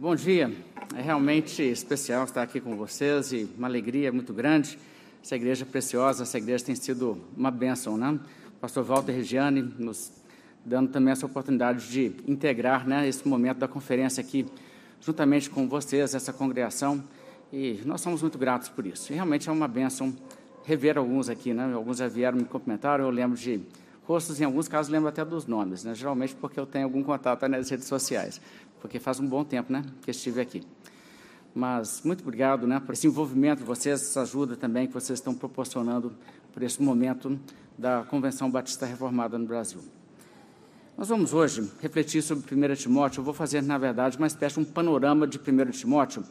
Bom dia, é realmente especial estar aqui com vocês e uma alegria muito grande. Essa igreja preciosa, essa igreja tem sido uma bênção, né? Pastor Walter Regiane nos dando também essa oportunidade de integrar né, esse momento da conferência aqui, juntamente com vocês, essa congregação, e nós somos muito gratos por isso. E realmente é uma bênção rever alguns aqui, né? Alguns já vieram me cumprimentar, eu lembro de rostos, em alguns casos lembro até dos nomes, né? Geralmente porque eu tenho algum contato nas redes sociais porque faz um bom tempo né, que estive aqui. Mas muito obrigado né, por esse envolvimento vocês, essa ajuda também que vocês estão proporcionando por esse momento da Convenção Batista Reformada no Brasil. Nós vamos hoje refletir sobre 1 Timóteo. Eu vou fazer, na verdade, uma espécie de um panorama de 1 Timóteo.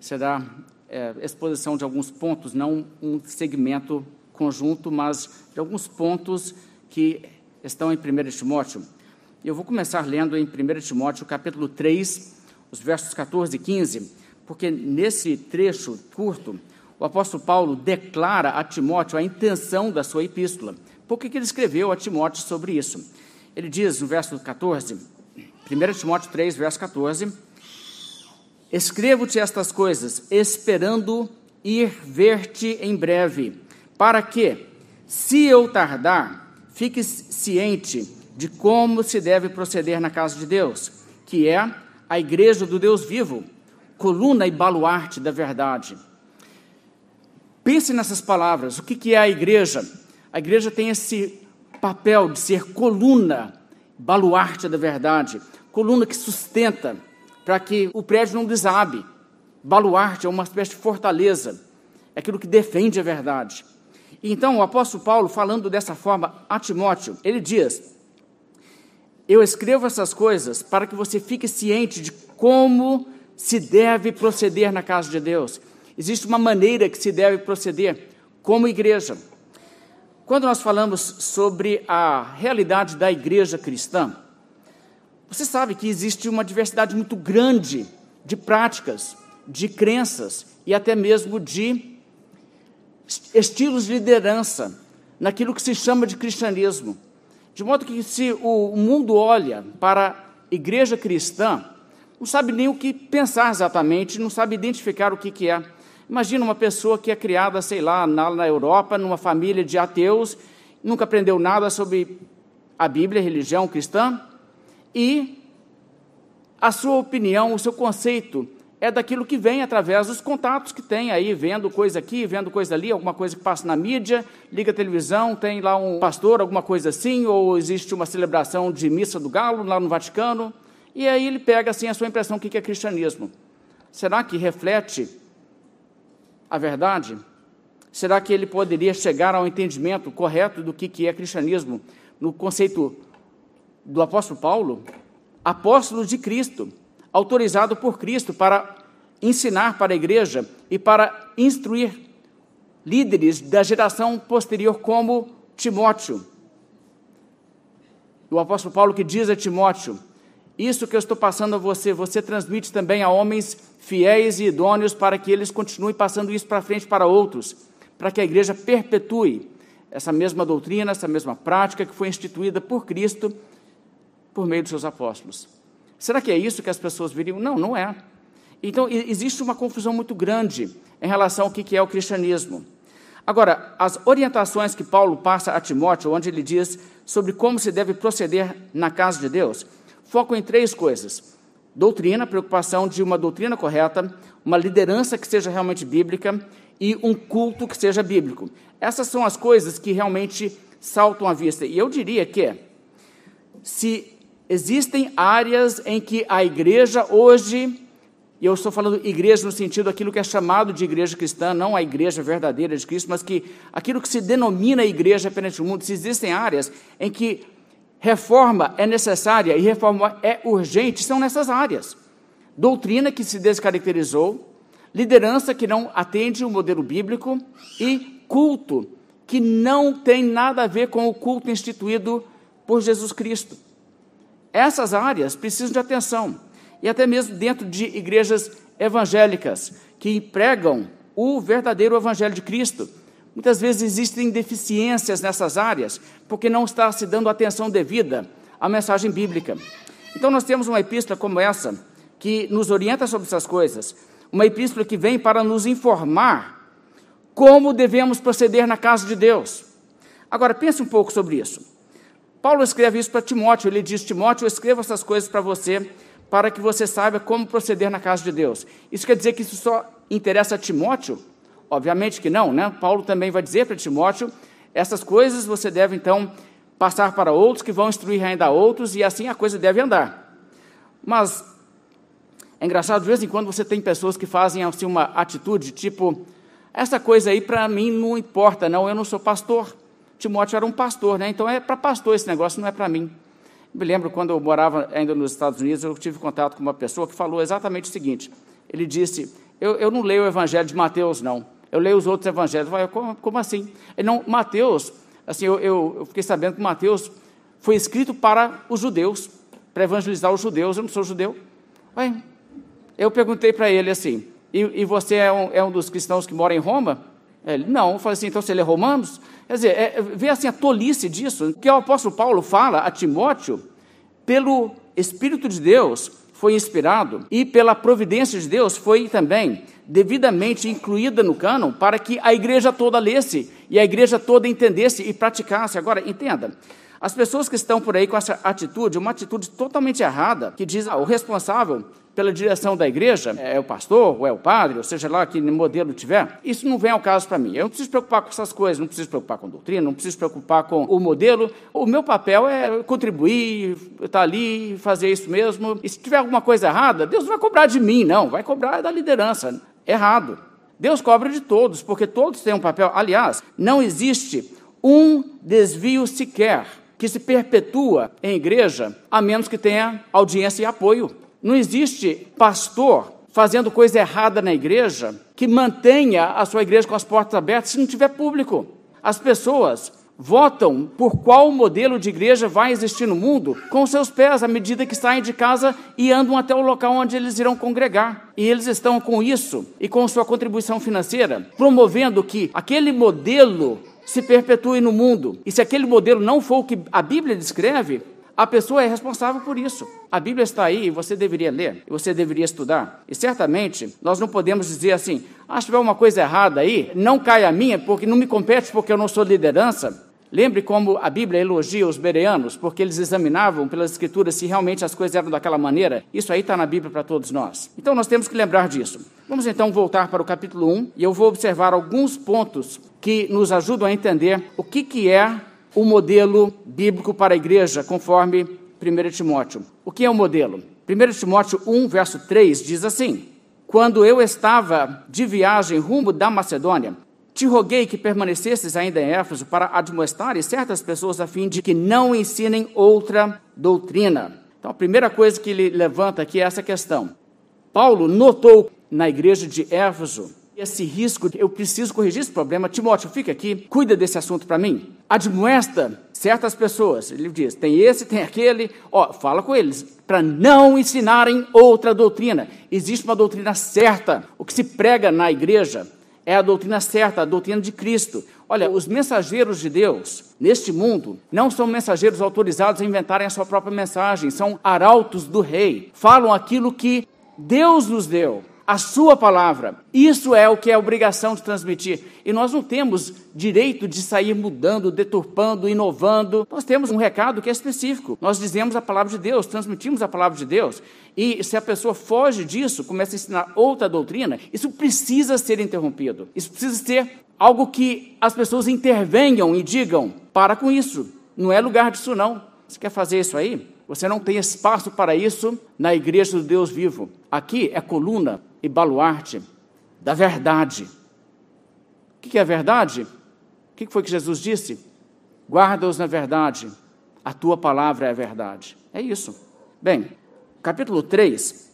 Será é, exposição de alguns pontos, não um segmento conjunto, mas de alguns pontos que estão em 1 Timóteo. Eu vou começar lendo em 1 Timóteo, capítulo 3, os versos 14 e 15, porque nesse trecho curto, o apóstolo Paulo declara a Timóteo a intenção da sua epístola. Por que ele escreveu a Timóteo sobre isso? Ele diz no verso 14, 1 Timóteo 3, verso 14: Escrevo-te estas coisas, esperando ir ver-te em breve, para que, se eu tardar, fiques ciente de como se deve proceder na casa de Deus, que é a igreja do Deus vivo, coluna e baluarte da verdade. Pense nessas palavras. O que é a igreja? A igreja tem esse papel de ser coluna, baluarte da verdade, coluna que sustenta para que o prédio não desabe. Baluarte é uma espécie de fortaleza, é aquilo que defende a verdade. Então, o apóstolo Paulo, falando dessa forma a Timóteo, ele diz: eu escrevo essas coisas para que você fique ciente de como se deve proceder na casa de Deus. Existe uma maneira que se deve proceder como igreja. Quando nós falamos sobre a realidade da igreja cristã, você sabe que existe uma diversidade muito grande de práticas, de crenças e até mesmo de estilos de liderança naquilo que se chama de cristianismo. De modo que, se o mundo olha para a igreja cristã, não sabe nem o que pensar exatamente, não sabe identificar o que, que é. Imagina uma pessoa que é criada, sei lá, na, na Europa, numa família de ateus, nunca aprendeu nada sobre a Bíblia, a religião cristã, e a sua opinião, o seu conceito é daquilo que vem através dos contatos que tem aí, vendo coisa aqui, vendo coisa ali, alguma coisa que passa na mídia, liga a televisão, tem lá um pastor, alguma coisa assim, ou existe uma celebração de missa do galo lá no Vaticano, e aí ele pega assim a sua impressão, o que é cristianismo. Será que reflete a verdade? Será que ele poderia chegar ao entendimento correto do que é cristianismo no conceito do apóstolo Paulo? Apóstolo de Cristo autorizado por Cristo para ensinar para a igreja e para instruir líderes da geração posterior, como Timóteo. O apóstolo Paulo que diz a Timóteo: Isso que eu estou passando a você, você transmite também a homens fiéis e idôneos para que eles continuem passando isso para frente para outros, para que a igreja perpetue essa mesma doutrina, essa mesma prática que foi instituída por Cristo por meio dos seus apóstolos. Será que é isso que as pessoas viriam? Não, não é. Então, existe uma confusão muito grande em relação ao que é o cristianismo. Agora, as orientações que Paulo passa a Timóteo, onde ele diz sobre como se deve proceder na casa de Deus, focam em três coisas: doutrina, preocupação de uma doutrina correta, uma liderança que seja realmente bíblica e um culto que seja bíblico. Essas são as coisas que realmente saltam à vista. E eu diria que, se Existem áreas em que a igreja hoje, e eu estou falando igreja no sentido daquilo que é chamado de igreja cristã, não a igreja verdadeira de Cristo, mas que aquilo que se denomina igreja perante o mundo, se existem áreas em que reforma é necessária e reforma é urgente, são nessas áreas. Doutrina que se descaracterizou, liderança que não atende o modelo bíblico e culto que não tem nada a ver com o culto instituído por Jesus Cristo. Essas áreas precisam de atenção, e até mesmo dentro de igrejas evangélicas que pregam o verdadeiro evangelho de Cristo. Muitas vezes existem deficiências nessas áreas, porque não está se dando atenção devida à mensagem bíblica. Então, nós temos uma epístola como essa, que nos orienta sobre essas coisas, uma epístola que vem para nos informar como devemos proceder na casa de Deus. Agora, pense um pouco sobre isso. Paulo escreve isso para Timóteo, ele diz: Timóteo, eu escrevo essas coisas para você, para que você saiba como proceder na casa de Deus. Isso quer dizer que isso só interessa a Timóteo? Obviamente que não, né? Paulo também vai dizer para Timóteo: essas coisas você deve então passar para outros, que vão instruir ainda outros, e assim a coisa deve andar. Mas é engraçado, de vez em quando você tem pessoas que fazem assim, uma atitude tipo: essa coisa aí para mim não importa, não, eu não sou pastor. Timóteo era um pastor, né? Então é para pastor esse negócio, não é para mim. me lembro quando eu morava ainda nos Estados Unidos, eu tive contato com uma pessoa que falou exatamente o seguinte: ele disse, eu, eu não leio o evangelho de Mateus, não. Eu leio os outros evangelhos. Eu como, como assim? Ele, não, Mateus, assim, eu, eu, eu fiquei sabendo que Mateus foi escrito para os judeus, para evangelizar os judeus. Eu não sou judeu. Ué, eu perguntei para ele assim, e, e você é um, é um, dos cristãos que mora em Roma? Ele, não. Eu falei assim, então você lê Romanos? Quer dizer, é, vê assim a tolice disso, que o apóstolo Paulo fala a Timóteo, pelo Espírito de Deus foi inspirado e pela providência de Deus foi também devidamente incluída no cânon para que a igreja toda lesse e a igreja toda entendesse e praticasse. Agora, entenda, as pessoas que estão por aí com essa atitude, uma atitude totalmente errada, que diz ah, o responsável pela direção da igreja é o pastor, ou é o padre, ou seja lá que modelo tiver, isso não vem ao caso para mim. Eu não preciso preocupar com essas coisas, não preciso preocupar com doutrina, não preciso preocupar com o modelo. O meu papel é contribuir, estar tá ali, fazer isso mesmo. E se tiver alguma coisa errada, Deus não vai cobrar de mim, não, vai cobrar da liderança. Errado. Deus cobra de todos, porque todos têm um papel. Aliás, não existe um desvio sequer que se perpetua em igreja, a menos que tenha audiência e apoio. Não existe pastor fazendo coisa errada na igreja que mantenha a sua igreja com as portas abertas se não tiver público. As pessoas votam por qual modelo de igreja vai existir no mundo com seus pés à medida que saem de casa e andam até o local onde eles irão congregar. E eles estão com isso e com sua contribuição financeira promovendo que aquele modelo se perpetue no mundo. E se aquele modelo não for o que a Bíblia descreve, a pessoa é responsável por isso. A Bíblia está aí e você deveria ler, você deveria estudar. E certamente nós não podemos dizer assim: ah, se tiver uma coisa errada aí, não cai a minha, porque não me compete porque eu não sou liderança. Lembre como a Bíblia elogia os bereanos, porque eles examinavam pelas Escrituras se realmente as coisas eram daquela maneira. Isso aí está na Bíblia para todos nós. Então nós temos que lembrar disso. Vamos então voltar para o capítulo 1 e eu vou observar alguns pontos que nos ajudam a entender o que, que é o modelo bíblico para a igreja, conforme 1 Timóteo. O que é o modelo? 1 Timóteo 1, verso 3 diz assim: Quando eu estava de viagem rumo da Macedônia, te roguei que permanecesses ainda em Éfeso para admoestares certas pessoas a fim de que não ensinem outra doutrina. Então, a primeira coisa que ele levanta aqui é essa questão. Paulo notou na igreja de Éfeso esse risco, eu preciso corrigir esse problema. Timóteo, fica aqui, cuida desse assunto para mim. Admoesta certas pessoas. Ele diz: tem esse, tem aquele. Ó, fala com eles para não ensinarem outra doutrina. Existe uma doutrina certa. O que se prega na igreja é a doutrina certa, a doutrina de Cristo. Olha, os mensageiros de Deus neste mundo não são mensageiros autorizados a inventarem a sua própria mensagem, são arautos do rei. Falam aquilo que Deus nos deu a sua palavra. Isso é o que é obrigação de transmitir. E nós não temos direito de sair mudando, deturpando, inovando. Nós temos um recado que é específico. Nós dizemos a palavra de Deus, transmitimos a palavra de Deus. E se a pessoa foge disso, começa a ensinar outra doutrina, isso precisa ser interrompido. Isso precisa ser algo que as pessoas intervenham e digam: para com isso. Não é lugar disso, não. Você quer fazer isso aí? Você não tem espaço para isso na igreja do Deus vivo. Aqui é coluna e baluarte da verdade. O que é verdade? O que foi que Jesus disse? Guarda-os na verdade, a tua palavra é a verdade. É isso. Bem, capítulo 3,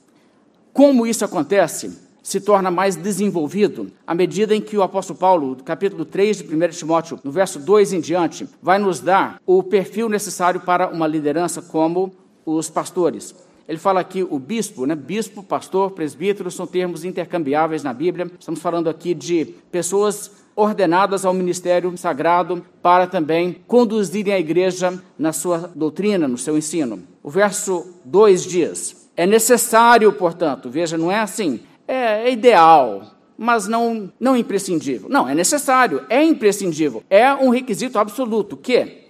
como isso acontece? se torna mais desenvolvido à medida em que o apóstolo Paulo, capítulo 3 de 1 Timóteo, no verso 2 em diante, vai nos dar o perfil necessário para uma liderança como os pastores. Ele fala aqui o bispo, né? Bispo, pastor, presbítero são termos intercambiáveis na Bíblia. Estamos falando aqui de pessoas ordenadas ao ministério sagrado para também conduzirem a igreja na sua doutrina, no seu ensino. O verso 2 diz: É necessário, portanto, veja, não é assim, é, é ideal, mas não, não imprescindível. Não, é necessário, é imprescindível, é um requisito absoluto que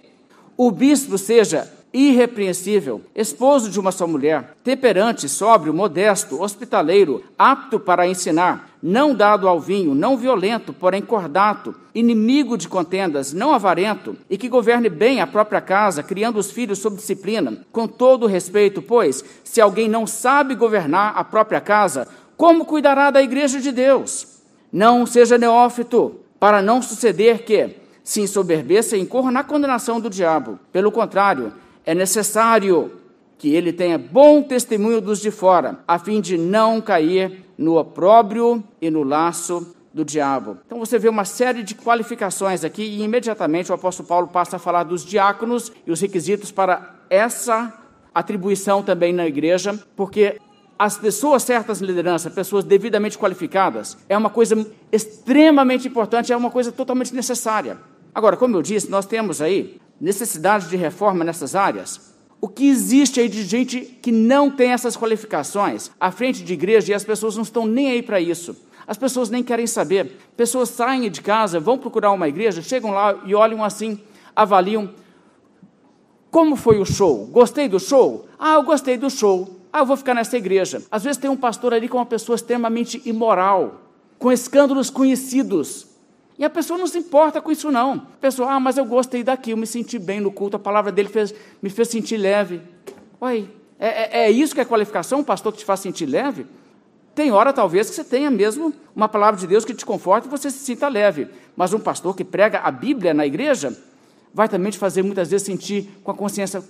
o bispo seja irrepreensível, esposo de uma só mulher, temperante, sóbrio, modesto, hospitaleiro, apto para ensinar, não dado ao vinho, não violento, porém cordato, inimigo de contendas, não avarento, e que governe bem a própria casa, criando os filhos sob disciplina, com todo respeito, pois, se alguém não sabe governar a própria casa, como cuidará da igreja de Deus? Não seja neófito, para não suceder que se ensoberbeça e incorra na condenação do diabo. Pelo contrário, é necessário que ele tenha bom testemunho dos de fora, a fim de não cair no opróbrio e no laço do diabo. Então você vê uma série de qualificações aqui e imediatamente o apóstolo Paulo passa a falar dos diáconos e os requisitos para essa atribuição também na igreja, porque as pessoas certas liderança, pessoas devidamente qualificadas, é uma coisa extremamente importante, é uma coisa totalmente necessária. Agora, como eu disse, nós temos aí necessidade de reforma nessas áreas? O que existe aí de gente que não tem essas qualificações à frente de igreja e as pessoas não estão nem aí para isso? As pessoas nem querem saber. Pessoas saem de casa, vão procurar uma igreja, chegam lá e olham assim, avaliam. Como foi o show? Gostei do show? Ah, eu gostei do show. Ah, eu vou ficar nessa igreja. Às vezes tem um pastor ali com uma pessoa extremamente imoral, com escândalos conhecidos. E a pessoa não se importa com isso, não. A pessoa, ah, mas eu gostei daqui, eu me senti bem no culto, a palavra dele fez, me fez sentir leve. Oi, é, é, é isso que é qualificação, um pastor que te faz sentir leve? Tem hora, talvez, que você tenha mesmo uma palavra de Deus que te conforte e você se sinta leve. Mas um pastor que prega a Bíblia na igreja vai também te fazer muitas vezes sentir com a consciência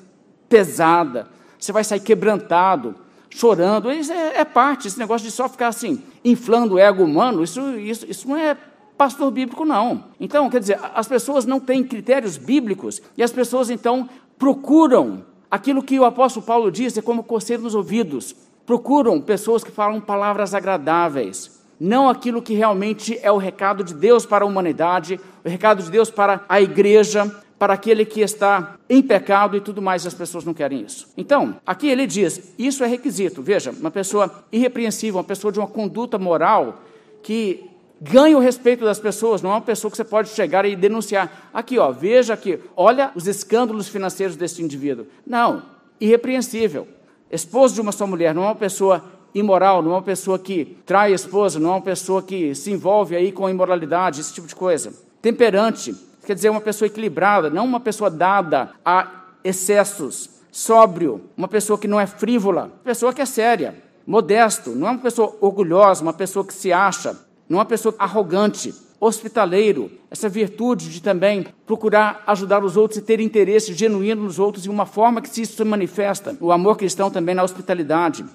pesada. Você vai sair quebrantado, chorando. Isso é, é parte, esse negócio de só ficar assim, inflando o ego humano, isso, isso, isso não é pastor bíblico, não. Então, quer dizer, as pessoas não têm critérios bíblicos e as pessoas, então, procuram aquilo que o apóstolo Paulo diz, é como coceiro nos ouvidos. Procuram pessoas que falam palavras agradáveis, não aquilo que realmente é o recado de Deus para a humanidade, o recado de Deus para a igreja, para aquele que está em pecado e tudo mais, as pessoas não querem isso. Então, aqui ele diz: isso é requisito. Veja, uma pessoa irrepreensível, uma pessoa de uma conduta moral que ganha o respeito das pessoas, não é uma pessoa que você pode chegar e denunciar. Aqui, ó, veja aqui, olha os escândalos financeiros desse indivíduo. Não, irrepreensível. Esposo de uma só mulher, não é uma pessoa imoral, não é uma pessoa que trai a esposa, não é uma pessoa que se envolve aí com imoralidade, esse tipo de coisa. Temperante, quer dizer, uma pessoa equilibrada, não uma pessoa dada a excessos. Sóbrio, uma pessoa que não é frívola, pessoa que é séria. Modesto, não é uma pessoa orgulhosa, uma pessoa que se acha não uma pessoa arrogante, hospitaleiro, essa virtude de também procurar ajudar os outros e ter interesse genuíno nos outros e uma forma que isso se manifesta, o amor cristão também na hospitalidade.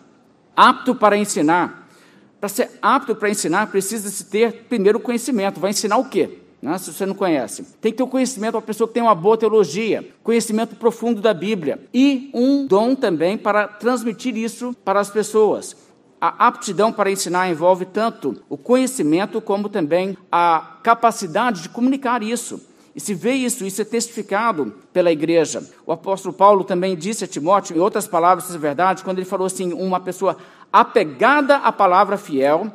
Apto para ensinar. Para ser apto para ensinar, precisa-se ter primeiro conhecimento. Vai ensinar o quê? Né, se você não conhece. Tem que ter o conhecimento, uma pessoa que tem uma boa teologia, conhecimento profundo da Bíblia e um dom também para transmitir isso para as pessoas. A aptidão para ensinar envolve tanto o conhecimento como também a capacidade de comunicar isso. E se vê isso, isso é testificado pela igreja. O apóstolo Paulo também disse a Timóteo, em outras palavras, essa é verdade, quando ele falou assim: uma pessoa apegada à palavra fiel,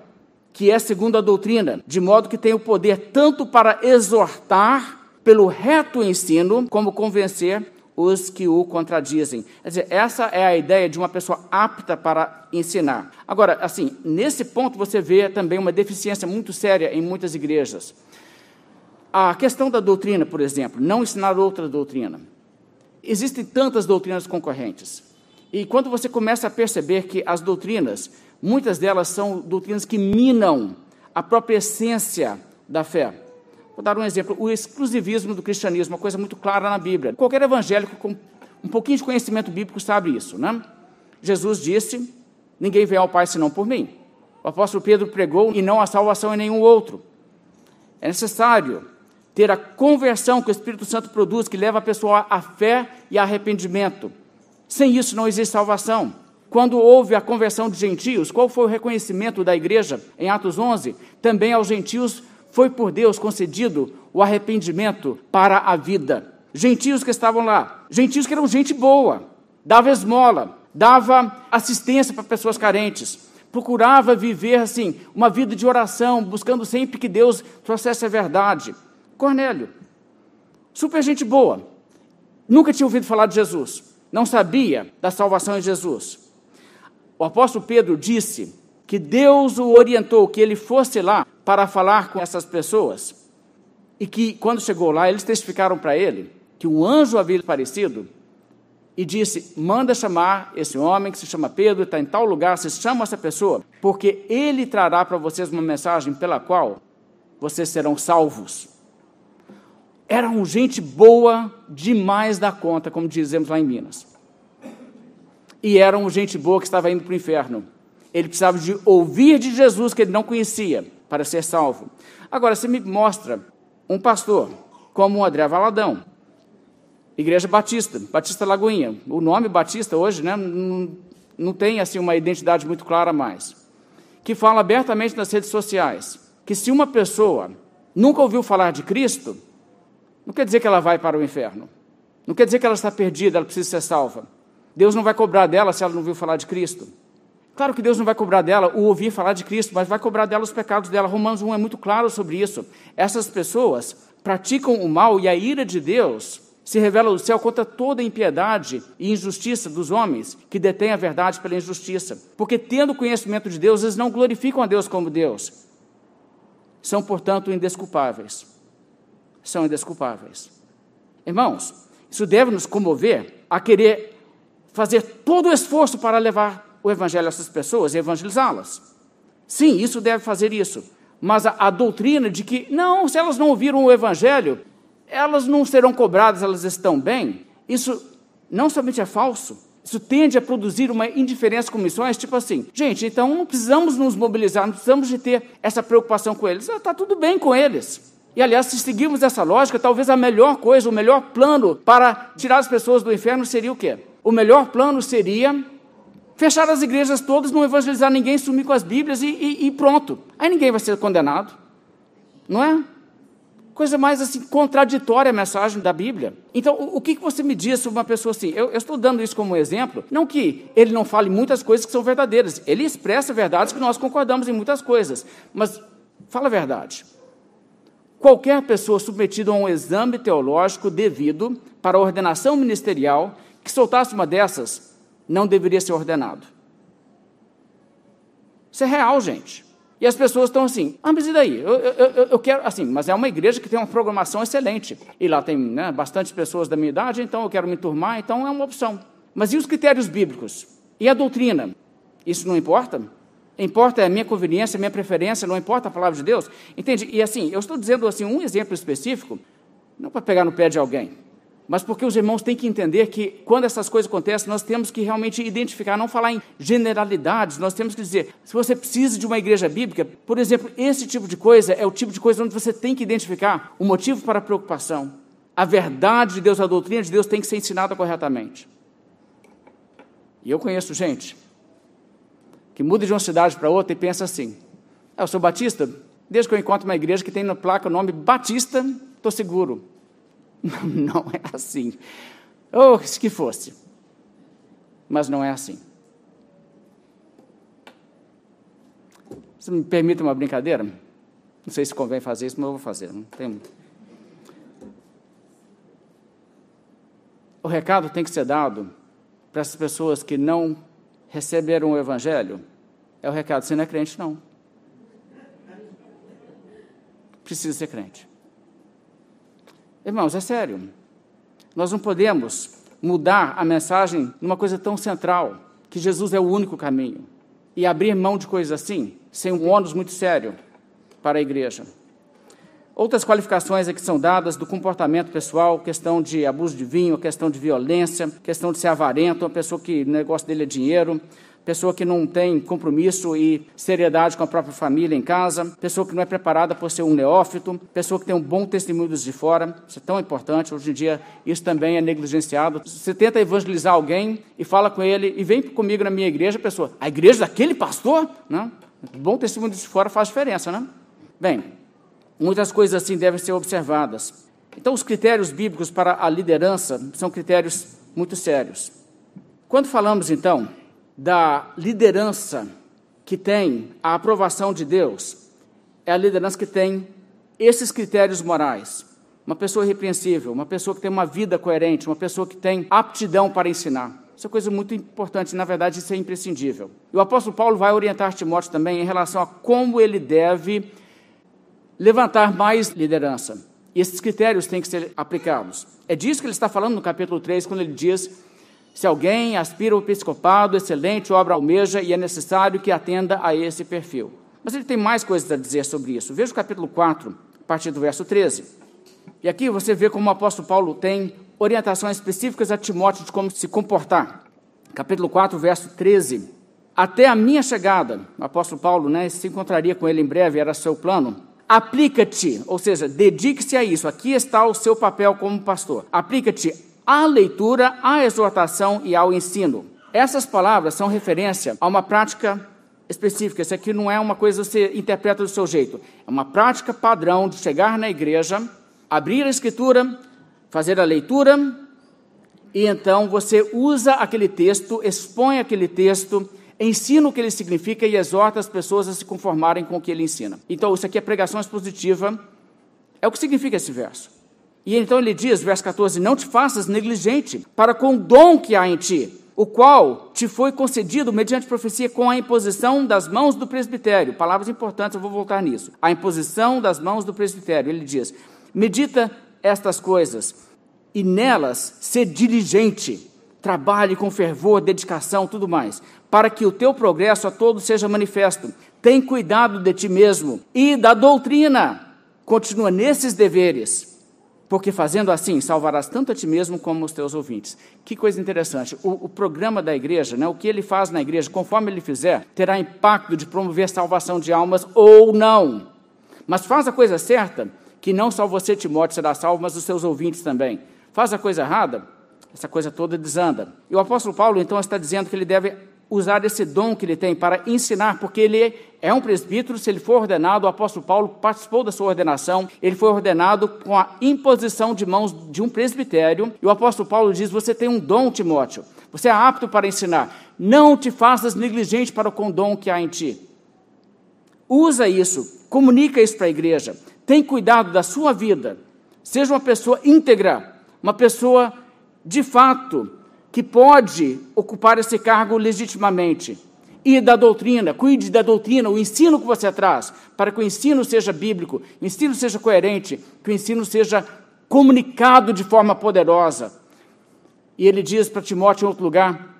que é segundo a doutrina, de modo que tem o poder tanto para exortar pelo reto ensino, como convencer os que o contradizem. Quer dizer, essa é a ideia de uma pessoa apta para ensinar. Agora, assim, nesse ponto você vê também uma deficiência muito séria em muitas igrejas. A questão da doutrina, por exemplo, não ensinar outra doutrina. Existem tantas doutrinas concorrentes. E quando você começa a perceber que as doutrinas, muitas delas são doutrinas que minam a própria essência da fé. Vou dar um exemplo: o exclusivismo do cristianismo, uma coisa muito clara na Bíblia. Qualquer evangélico com um pouquinho de conhecimento bíblico sabe isso, né? Jesus disse: Ninguém vem ao Pai senão por mim. O apóstolo Pedro pregou e não há salvação em nenhum outro. É necessário ter a conversão que o Espírito Santo produz, que leva a pessoa à fé e arrependimento. Sem isso não existe salvação. Quando houve a conversão de gentios, qual foi o reconhecimento da igreja em Atos 11? Também aos gentios foi por Deus concedido o arrependimento para a vida. Gentios que estavam lá, gentios que eram gente boa, dava esmola, dava assistência para pessoas carentes, procurava viver assim, uma vida de oração, buscando sempre que Deus trouxesse a verdade. Cornélio, super gente boa, nunca tinha ouvido falar de Jesus, não sabia da salvação em Jesus. O apóstolo Pedro disse que Deus o orientou que ele fosse lá para falar com essas pessoas e que, quando chegou lá, eles testificaram para ele que um anjo havia aparecido e disse: Manda chamar esse homem que se chama Pedro, está em tal lugar, se chama essa pessoa, porque ele trará para vocês uma mensagem pela qual vocês serão salvos. Eram gente boa demais da conta, como dizemos lá em Minas. E eram gente boa que estava indo para o inferno. Ele precisava de ouvir de Jesus que ele não conhecia para ser salvo. Agora, você me mostra um pastor como o André Valadão, Igreja Batista, Batista Lagoinha. O nome Batista hoje né, não, não tem assim uma identidade muito clara mais. Que fala abertamente nas redes sociais que se uma pessoa nunca ouviu falar de Cristo, não quer dizer que ela vai para o inferno. Não quer dizer que ela está perdida, ela precisa ser salva. Deus não vai cobrar dela se ela não ouviu falar de Cristo. Claro que Deus não vai cobrar dela o ouvir falar de Cristo, mas vai cobrar dela os pecados dela. Romanos 1 é muito claro sobre isso. Essas pessoas praticam o mal e a ira de Deus se revela do céu contra toda impiedade e injustiça dos homens que detêm a verdade pela injustiça. Porque, tendo conhecimento de Deus, eles não glorificam a Deus como Deus. São, portanto, indesculpáveis. São indesculpáveis. Irmãos, isso deve nos comover a querer fazer todo o esforço para levar o evangelho a essas pessoas e evangelizá-las. Sim, isso deve fazer isso. Mas a, a doutrina de que, não, se elas não ouviram o evangelho, elas não serão cobradas, elas estão bem, isso não somente é falso, isso tende a produzir uma indiferença com missões, tipo assim, gente, então não precisamos nos mobilizar, não precisamos de ter essa preocupação com eles, está tudo bem com eles. E aliás, se seguirmos essa lógica, talvez a melhor coisa, o melhor plano para tirar as pessoas do inferno seria o quê? O melhor plano seria fechar as igrejas todas, não evangelizar ninguém, sumir com as Bíblias e, e, e pronto. Aí ninguém vai ser condenado, não é? Coisa mais assim contraditória a mensagem da Bíblia. Então, o, o que, você me diz sobre uma pessoa assim? Eu, eu, estou dando isso como exemplo, não que ele não fale muitas coisas que são verdadeiras, ele expressa verdades que nós concordamos em muitas coisas, mas fala a verdade. Qualquer pessoa submetida a um exame teológico devido para a ordenação ministerial que soltasse uma dessas não deveria ser ordenado. Isso é real, gente. E as pessoas estão assim, ah, mas e daí? Eu, eu, eu, eu, quero, assim, mas é uma igreja que tem uma programação excelente. E lá tem né, bastante pessoas da minha idade, então eu quero me turmar, então é uma opção. Mas e os critérios bíblicos? E a doutrina? Isso não importa? Importa a minha conveniência, a minha preferência, não importa a palavra de Deus? Entende? E assim, eu estou dizendo assim um exemplo específico, não para pegar no pé de alguém, mas porque os irmãos têm que entender que quando essas coisas acontecem, nós temos que realmente identificar, não falar em generalidades, nós temos que dizer, se você precisa de uma igreja bíblica, por exemplo, esse tipo de coisa é o tipo de coisa onde você tem que identificar o motivo para a preocupação. A verdade de Deus, a doutrina de Deus tem que ser ensinada corretamente. E eu conheço gente que muda de uma cidade para outra e pensa assim: ah, eu sou batista, desde que eu encontro uma igreja que tem na placa o nome Batista, estou seguro. Não, é assim. Oh, se que fosse. Mas não é assim. Você me permite uma brincadeira? Não sei se convém fazer isso, mas eu vou fazer. Não tem... O recado tem que ser dado para essas pessoas que não receberam o Evangelho. É o recado: você não é crente, não. Precisa ser crente. Irmãos, é sério. Nós não podemos mudar a mensagem numa coisa tão central, que Jesus é o único caminho, e abrir mão de coisas assim, sem um ônus muito sério para a igreja. Outras qualificações aqui são dadas do comportamento pessoal, questão de abuso de vinho, questão de violência, questão de ser avarento, uma pessoa que o negócio dele é dinheiro, pessoa que não tem compromisso e seriedade com a própria família em casa, pessoa que não é preparada por ser um neófito, pessoa que tem um bom testemunho dos de fora, isso é tão importante, hoje em dia isso também é negligenciado. Você tenta evangelizar alguém e fala com ele, e vem comigo na minha igreja, a pessoa, a igreja daquele pastor? Não? Bom testemunho de fora faz diferença, né? Bem, muitas coisas assim devem ser observadas. Então, os critérios bíblicos para a liderança são critérios muito sérios. Quando falamos então da liderança que tem a aprovação de Deus, é a liderança que tem esses critérios morais. Uma pessoa irrepreensível, uma pessoa que tem uma vida coerente, uma pessoa que tem aptidão para ensinar. Isso é coisa muito importante, na verdade, isso é imprescindível. E o apóstolo Paulo vai orientar Timóteo também em relação a como ele deve levantar mais liderança. E esses critérios têm que ser aplicados. É disso que ele está falando no capítulo 3, quando ele diz: se alguém aspira ao episcopado, excelente obra almeja e é necessário que atenda a esse perfil. Mas ele tem mais coisas a dizer sobre isso. Veja o capítulo 4, a partir do verso 13. E aqui você vê como o apóstolo Paulo tem orientações específicas a Timóteo de como se comportar. Capítulo 4, verso 13. Até a minha chegada, o apóstolo Paulo né, se encontraria com ele em breve, era seu plano. Aplica-te, ou seja, dedique-se a isso. Aqui está o seu papel como pastor. Aplica-te à leitura, à exortação e ao ensino. Essas palavras são referência a uma prática específica. Isso aqui não é uma coisa que você interpreta do seu jeito. É uma prática padrão de chegar na igreja, abrir a escritura, fazer a leitura, e então você usa aquele texto, expõe aquele texto, ensina o que ele significa e exorta as pessoas a se conformarem com o que ele ensina. Então, isso aqui é pregação expositiva. É o que significa esse verso. E então ele diz, verso 14: Não te faças negligente para com o dom que há em ti, o qual te foi concedido mediante profecia com a imposição das mãos do presbitério. Palavras importantes, eu vou voltar nisso. A imposição das mãos do presbitério. Ele diz: Medita estas coisas, e nelas ser diligente, trabalhe com fervor, dedicação, tudo mais, para que o teu progresso a todos seja manifesto. Tem cuidado de ti mesmo e da doutrina. Continua nesses deveres, porque fazendo assim salvarás tanto a ti mesmo como os teus ouvintes. Que coisa interessante. O, o programa da igreja, né, o que ele faz na igreja, conforme ele fizer, terá impacto de promover salvação de almas ou não. Mas faz a coisa certa, que não só você, Timóteo, será salvo, mas os seus ouvintes também. Faz a coisa errada, essa coisa toda desanda. E o apóstolo Paulo, então, está dizendo que ele deve usar esse dom que ele tem para ensinar, porque ele é um presbítero, se ele for ordenado, o apóstolo Paulo participou da sua ordenação, ele foi ordenado com a imposição de mãos de um presbitério, e o apóstolo Paulo diz: Você tem um dom, Timóteo, você é apto para ensinar, não te faças negligente para com o dom que há em ti. Usa isso, comunica isso para a igreja. Tem cuidado da sua vida. Seja uma pessoa íntegra, uma pessoa de fato que pode ocupar esse cargo legitimamente. E da doutrina, cuide da doutrina, o ensino que você traz, para que o ensino seja bíblico, o ensino seja coerente, que o ensino seja comunicado de forma poderosa. E ele diz para Timóteo em outro lugar: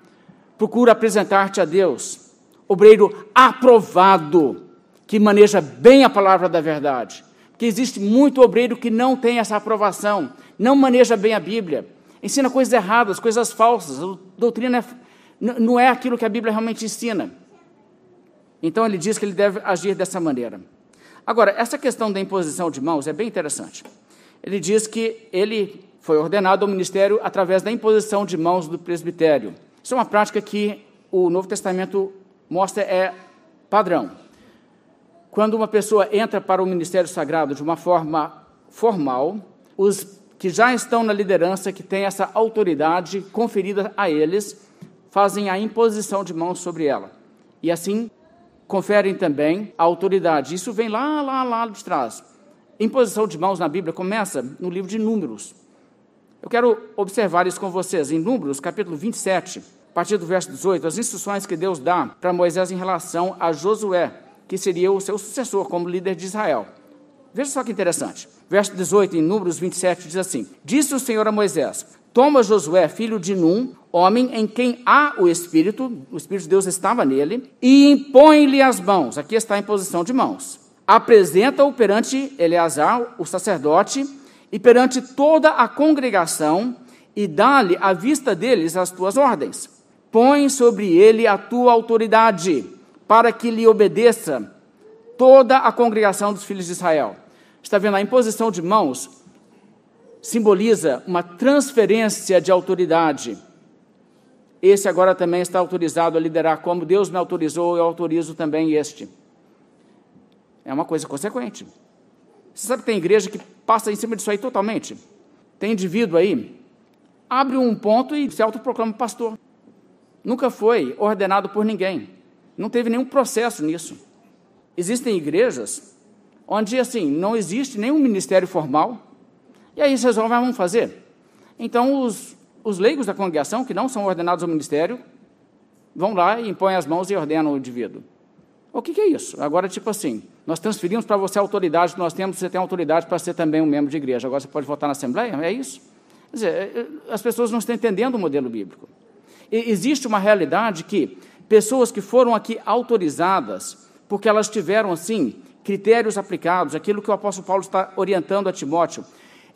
procura apresentar-te a Deus, obreiro aprovado, que maneja bem a palavra da verdade que existe muito obreiro que não tem essa aprovação, não maneja bem a Bíblia, ensina coisas erradas, coisas falsas, a doutrina é, não é aquilo que a Bíblia realmente ensina. Então ele diz que ele deve agir dessa maneira. Agora, essa questão da imposição de mãos é bem interessante. Ele diz que ele foi ordenado ao ministério através da imposição de mãos do presbitério. Isso é uma prática que o Novo Testamento mostra é padrão. Quando uma pessoa entra para o ministério sagrado de uma forma formal, os que já estão na liderança, que têm essa autoridade conferida a eles, fazem a imposição de mãos sobre ela. E assim conferem também a autoridade. Isso vem lá, lá, lá de trás. Imposição de mãos na Bíblia começa no livro de Números. Eu quero observar isso com vocês. Em Números, capítulo 27, a partir do verso 18, as instruções que Deus dá para Moisés em relação a Josué que seria o seu sucessor como líder de Israel. Veja só que interessante. Verso 18, em Números 27, diz assim: Disse o Senhor a Moisés: Toma Josué, filho de Num, homem em quem há o Espírito, o Espírito de Deus estava nele, e impõe-lhe as mãos. Aqui está em posição de mãos. Apresenta-o perante Eleazar, o sacerdote, e perante toda a congregação, e dá-lhe à vista deles as tuas ordens. Põe sobre ele a tua autoridade para que lhe obedeça toda a congregação dos filhos de Israel. Está vendo? A imposição de mãos simboliza uma transferência de autoridade. Esse agora também está autorizado a liderar como Deus me autorizou, eu autorizo também este. É uma coisa consequente. Você sabe que tem igreja que passa em cima disso aí totalmente? Tem indivíduo aí, abre um ponto e se autoproclama pastor. nunca foi ordenado por ninguém. Não teve nenhum processo nisso. Existem igrejas onde, assim, não existe nenhum ministério formal, e aí vocês resolvem, vamos fazer. Então, os, os leigos da congregação, que não são ordenados ao ministério, vão lá e impõem as mãos e ordenam o indivíduo. O que, que é isso? Agora, tipo assim, nós transferimos para você a autoridade que nós temos, você tem autoridade para ser também um membro de igreja. Agora você pode votar na Assembleia? É isso? Quer dizer, é, é, as pessoas não estão entendendo o modelo bíblico. E existe uma realidade que pessoas que foram aqui autorizadas, porque elas tiveram, assim, critérios aplicados, aquilo que o apóstolo Paulo está orientando a Timóteo,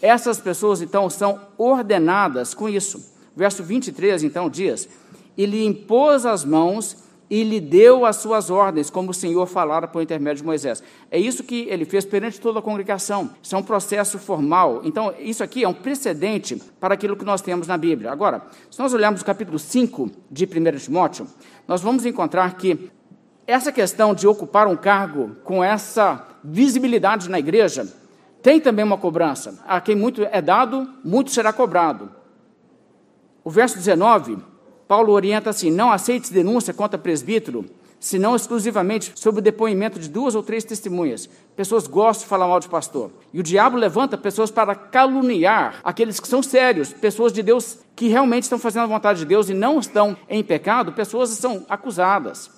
essas pessoas, então, são ordenadas com isso. Verso 23, então, diz: E lhe impôs as mãos e lhe deu as suas ordens, como o Senhor falara por intermédio de Moisés. É isso que ele fez perante toda a congregação. Isso é um processo formal. Então, isso aqui é um precedente para aquilo que nós temos na Bíblia. Agora, se nós olharmos o capítulo 5 de 1 Timóteo, nós vamos encontrar que essa questão de ocupar um cargo com essa visibilidade na igreja tem também uma cobrança. A quem muito é dado, muito será cobrado. O verso 19 Paulo orienta assim: não aceites denúncia contra presbítero, senão exclusivamente sob o depoimento de duas ou três testemunhas. Pessoas gostam de falar mal de pastor. E o diabo levanta pessoas para caluniar aqueles que são sérios, pessoas de Deus que realmente estão fazendo a vontade de Deus e não estão em pecado, pessoas são acusadas.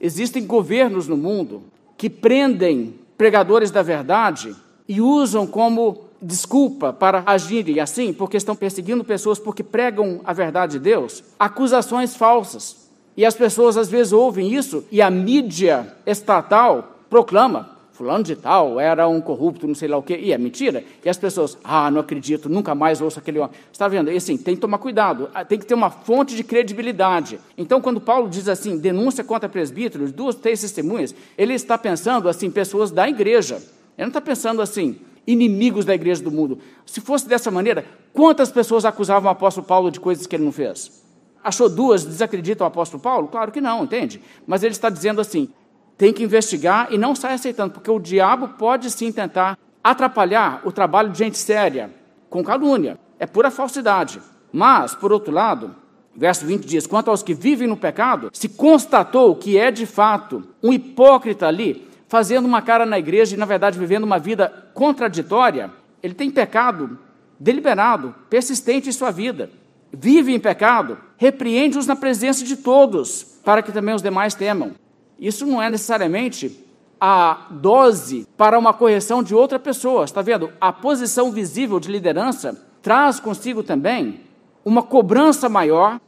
Existem governos no mundo que prendem pregadores da verdade e usam como desculpa para agirem assim, porque estão perseguindo pessoas porque pregam a verdade de Deus, acusações falsas. E as pessoas às vezes ouvem isso e a mídia estatal proclama: Fulano de Tal era um corrupto, não sei lá o quê, e é mentira. E as pessoas, ah, não acredito, nunca mais ouço aquele homem. Está vendo? E assim, tem que tomar cuidado, ah, tem que ter uma fonte de credibilidade. Então, quando Paulo diz assim, denúncia contra presbíteros, duas, três testemunhas, ele está pensando assim, pessoas da igreja. Ele não está pensando assim, inimigos da igreja do mundo. Se fosse dessa maneira, quantas pessoas acusavam o apóstolo Paulo de coisas que ele não fez? Achou duas desacreditam o apóstolo Paulo? Claro que não, entende? Mas ele está dizendo assim: tem que investigar e não sai aceitando, porque o diabo pode sim tentar atrapalhar o trabalho de gente séria com calúnia. É pura falsidade. Mas, por outro lado, verso 20 diz: quanto aos que vivem no pecado, se constatou que é de fato um hipócrita ali, fazendo uma cara na igreja e, na verdade, vivendo uma vida contraditória, ele tem pecado deliberado, persistente em sua vida. Vive em pecado, repreende-os na presença de todos, para que também os demais temam. Isso não é necessariamente a dose para uma correção de outra pessoa. Está vendo? A posição visível de liderança traz consigo também uma cobrança maior.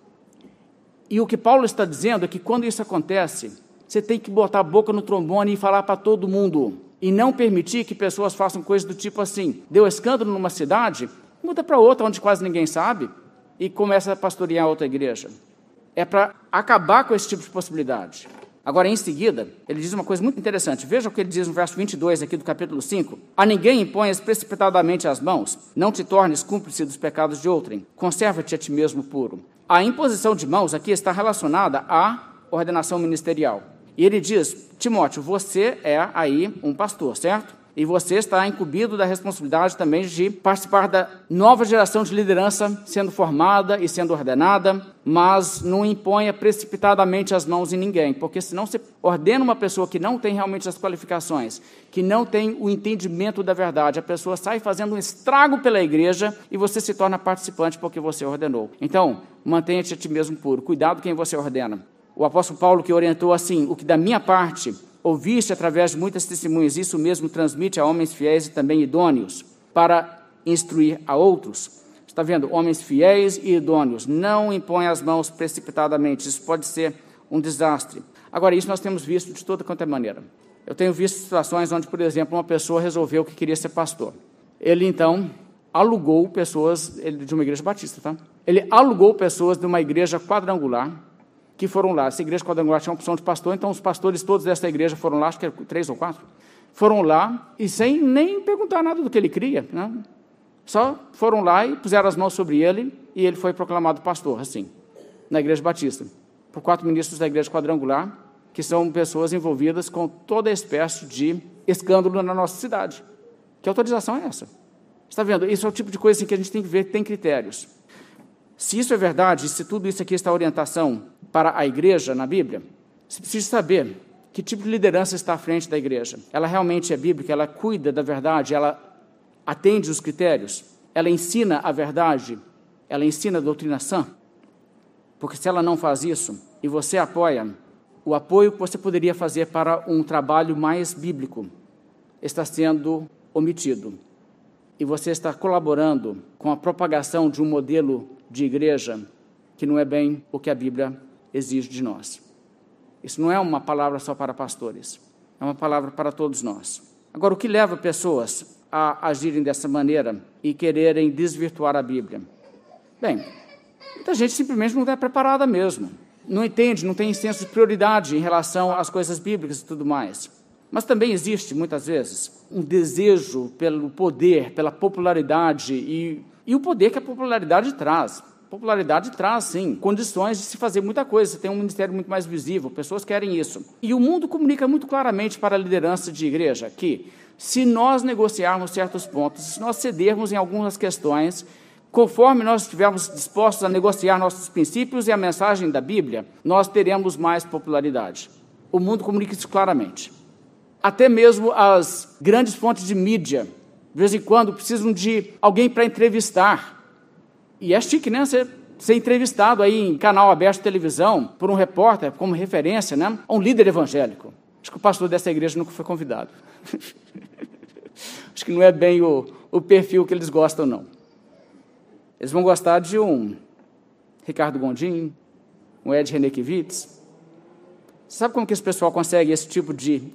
E o que Paulo está dizendo é que quando isso acontece, você tem que botar a boca no trombone e falar para todo mundo. E não permitir que pessoas façam coisas do tipo assim: deu escândalo numa cidade, muda para outra onde quase ninguém sabe e começa a pastorear outra igreja. É para acabar com esse tipo de possibilidade. Agora, em seguida, ele diz uma coisa muito interessante. Veja o que ele diz no verso 22 aqui do capítulo 5. A ninguém imponhas precipitadamente as mãos, não te tornes cúmplice dos pecados de outrem, conserva-te a ti mesmo puro. A imposição de mãos aqui está relacionada à ordenação ministerial. E ele diz: Timóteo, você é aí um pastor, certo? E você está incumbido da responsabilidade também de participar da nova geração de liderança sendo formada e sendo ordenada, mas não imponha precipitadamente as mãos em ninguém, porque senão você ordena uma pessoa que não tem realmente as qualificações, que não tem o entendimento da verdade, a pessoa sai fazendo um estrago pela igreja e você se torna participante porque você ordenou. Então, mantenha-te a ti mesmo puro, cuidado quem você ordena. O apóstolo Paulo que orientou assim: o que da minha parte ouviste através de muitas testemunhas, isso mesmo transmite a homens fiéis e também idôneos, para instruir a outros. Está vendo? Homens fiéis e idôneos. Não impõe as mãos precipitadamente. Isso pode ser um desastre. Agora, isso nós temos visto de toda quanto maneira. Eu tenho visto situações onde, por exemplo, uma pessoa resolveu que queria ser pastor. Ele, então, alugou pessoas ele, de uma igreja batista, tá? Ele alugou pessoas de uma igreja quadrangular que foram lá. Essa igreja quadrangular tinha uma opção de pastor, então os pastores todos dessa igreja foram lá, acho que eram três ou quatro, foram lá e sem nem perguntar nada do que ele cria. Né? Só foram lá e puseram as mãos sobre ele e ele foi proclamado pastor, assim, na igreja batista, por quatro ministros da igreja quadrangular, que são pessoas envolvidas com toda espécie de escândalo na nossa cidade. Que autorização é essa? Está vendo? Isso é o tipo de coisa assim, que a gente tem que ver tem critérios. Se isso é verdade, se tudo isso aqui está orientação para a igreja na Bíblia, você precisa saber que tipo de liderança está à frente da igreja. Ela realmente é bíblica, ela cuida da verdade, ela atende os critérios, ela ensina a verdade, ela ensina a doutrina sã. Porque se ela não faz isso e você apoia, o apoio que você poderia fazer para um trabalho mais bíblico está sendo omitido. E você está colaborando com a propagação de um modelo de igreja que não é bem o que a Bíblia exige de nós. Isso não é uma palavra só para pastores, é uma palavra para todos nós. Agora, o que leva pessoas a agirem dessa maneira e quererem desvirtuar a Bíblia? Bem, muita gente simplesmente não está preparada mesmo. Não entende, não tem senso de prioridade em relação às coisas bíblicas e tudo mais. Mas também existe, muitas vezes, um desejo pelo poder, pela popularidade e, e o poder que a popularidade traz. Popularidade traz, sim, condições de se fazer muita coisa. Você tem um ministério muito mais visível, pessoas querem isso. E o mundo comunica muito claramente para a liderança de igreja que, se nós negociarmos certos pontos, se nós cedermos em algumas questões, conforme nós estivermos dispostos a negociar nossos princípios e a mensagem da Bíblia, nós teremos mais popularidade. O mundo comunica isso claramente. Até mesmo as grandes fontes de mídia, de vez em quando, precisam de alguém para entrevistar e é chique, né? Você ser entrevistado aí em canal aberto de televisão por um repórter como referência, né? A um líder evangélico. Acho que o pastor dessa igreja nunca foi convidado. Acho que não é bem o, o perfil que eles gostam, não. Eles vão gostar de um Ricardo Gondim, um Ed Renekiewicz. Sabe como que esse pessoal consegue esse tipo de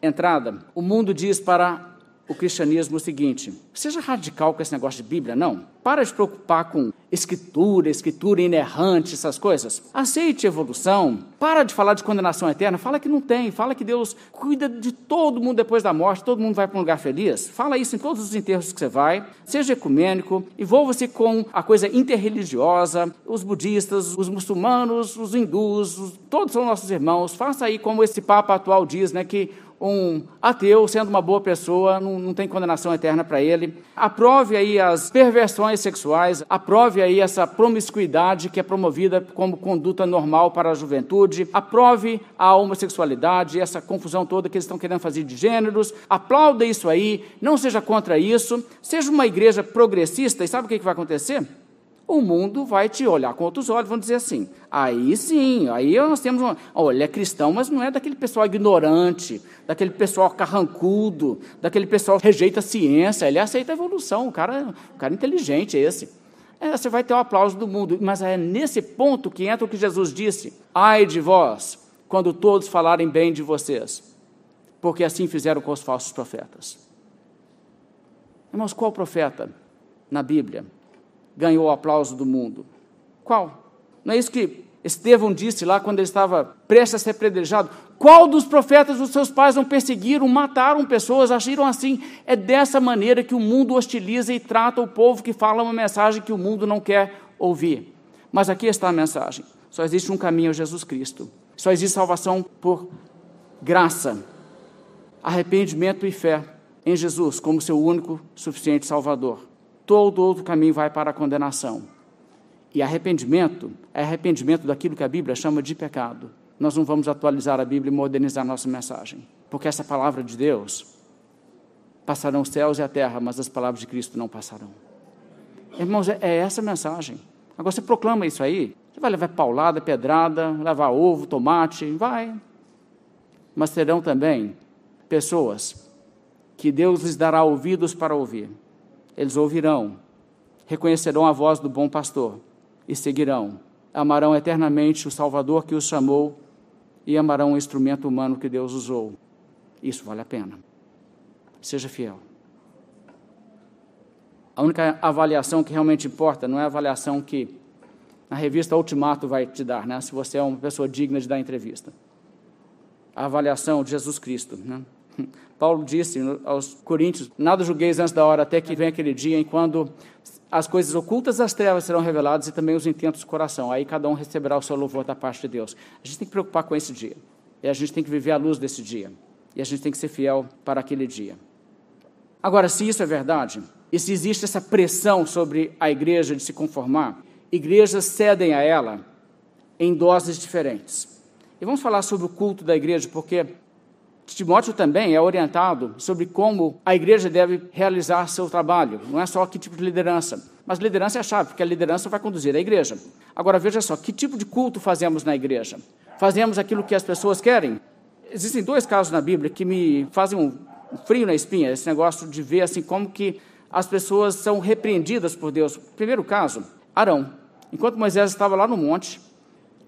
entrada? O mundo diz para o cristianismo o seguinte: seja radical com esse negócio de Bíblia, não. Para de preocupar com escritura, escritura inerrante, essas coisas. Aceite evolução. Para de falar de condenação eterna. Fala que não tem. Fala que Deus cuida de todo mundo depois da morte. Todo mundo vai para um lugar feliz. Fala isso em todos os enterros que você vai. Seja ecumênico. Envolva-se com a coisa interreligiosa. Os budistas, os muçulmanos, os hindus, todos são nossos irmãos. Faça aí como esse Papa atual diz, né, que um ateu, sendo uma boa pessoa, não, não tem condenação eterna para ele. Aprove aí as perversões sexuais, aprove aí essa promiscuidade que é promovida como conduta normal para a juventude, aprove a homossexualidade, essa confusão toda que eles estão querendo fazer de gêneros, aplauda isso aí, não seja contra isso, seja uma igreja progressista, e sabe o que vai acontecer? O mundo vai te olhar com outros olhos, vão dizer assim, aí sim, aí nós temos, uma, olha, é cristão, mas não é daquele pessoal ignorante, daquele pessoal carrancudo, daquele pessoal que rejeita a ciência, ele aceita a evolução, o cara, o cara inteligente é esse. É, você vai ter o aplauso do mundo, mas é nesse ponto que entra o que Jesus disse, ai de vós, quando todos falarem bem de vocês, porque assim fizeram com os falsos profetas. Irmãos, qual profeta na Bíblia ganhou o aplauso do mundo. Qual? Não é isso que Estevão disse lá quando ele estava prestes a ser predejado? Qual dos profetas dos seus pais não perseguiram, mataram pessoas, agiram assim? É dessa maneira que o mundo hostiliza e trata o povo que fala uma mensagem que o mundo não quer ouvir. Mas aqui está a mensagem: só existe um caminho a Jesus Cristo. Só existe salvação por graça, arrependimento e fé em Jesus como seu único suficiente Salvador todo outro caminho vai para a condenação. E arrependimento é arrependimento daquilo que a Bíblia chama de pecado. Nós não vamos atualizar a Bíblia e modernizar nossa mensagem, porque essa palavra de Deus passarão os céus e a terra, mas as palavras de Cristo não passarão. Irmãos, é, é essa a mensagem. Agora você proclama isso aí, você vai levar paulada, pedrada, levar ovo, tomate, vai. Mas terão também pessoas que Deus lhes dará ouvidos para ouvir eles ouvirão, reconhecerão a voz do bom pastor e seguirão. Amarão eternamente o Salvador que os chamou e amarão o instrumento humano que Deus usou. Isso vale a pena. Seja fiel. A única avaliação que realmente importa não é a avaliação que a revista Ultimato vai te dar, né? se você é uma pessoa digna de dar entrevista. A avaliação de Jesus Cristo. Né? Paulo disse aos Coríntios: Nada julgueis antes da hora, até que venha aquele dia em quando as coisas ocultas das trevas serão reveladas e também os intentos do coração. Aí cada um receberá o seu louvor da parte de Deus. A gente tem que preocupar com esse dia. E a gente tem que viver à luz desse dia. E a gente tem que ser fiel para aquele dia. Agora, se isso é verdade, e se existe essa pressão sobre a igreja de se conformar, igrejas cedem a ela em doses diferentes. E vamos falar sobre o culto da igreja, porque Timóteo também é orientado sobre como a igreja deve realizar seu trabalho. Não é só que tipo de liderança, mas liderança é a chave, porque a liderança vai conduzir a igreja. Agora veja só, que tipo de culto fazemos na igreja? Fazemos aquilo que as pessoas querem? Existem dois casos na Bíblia que me fazem um frio na espinha, esse negócio de ver assim como que as pessoas são repreendidas por Deus. Primeiro caso, Arão. Enquanto Moisés estava lá no monte,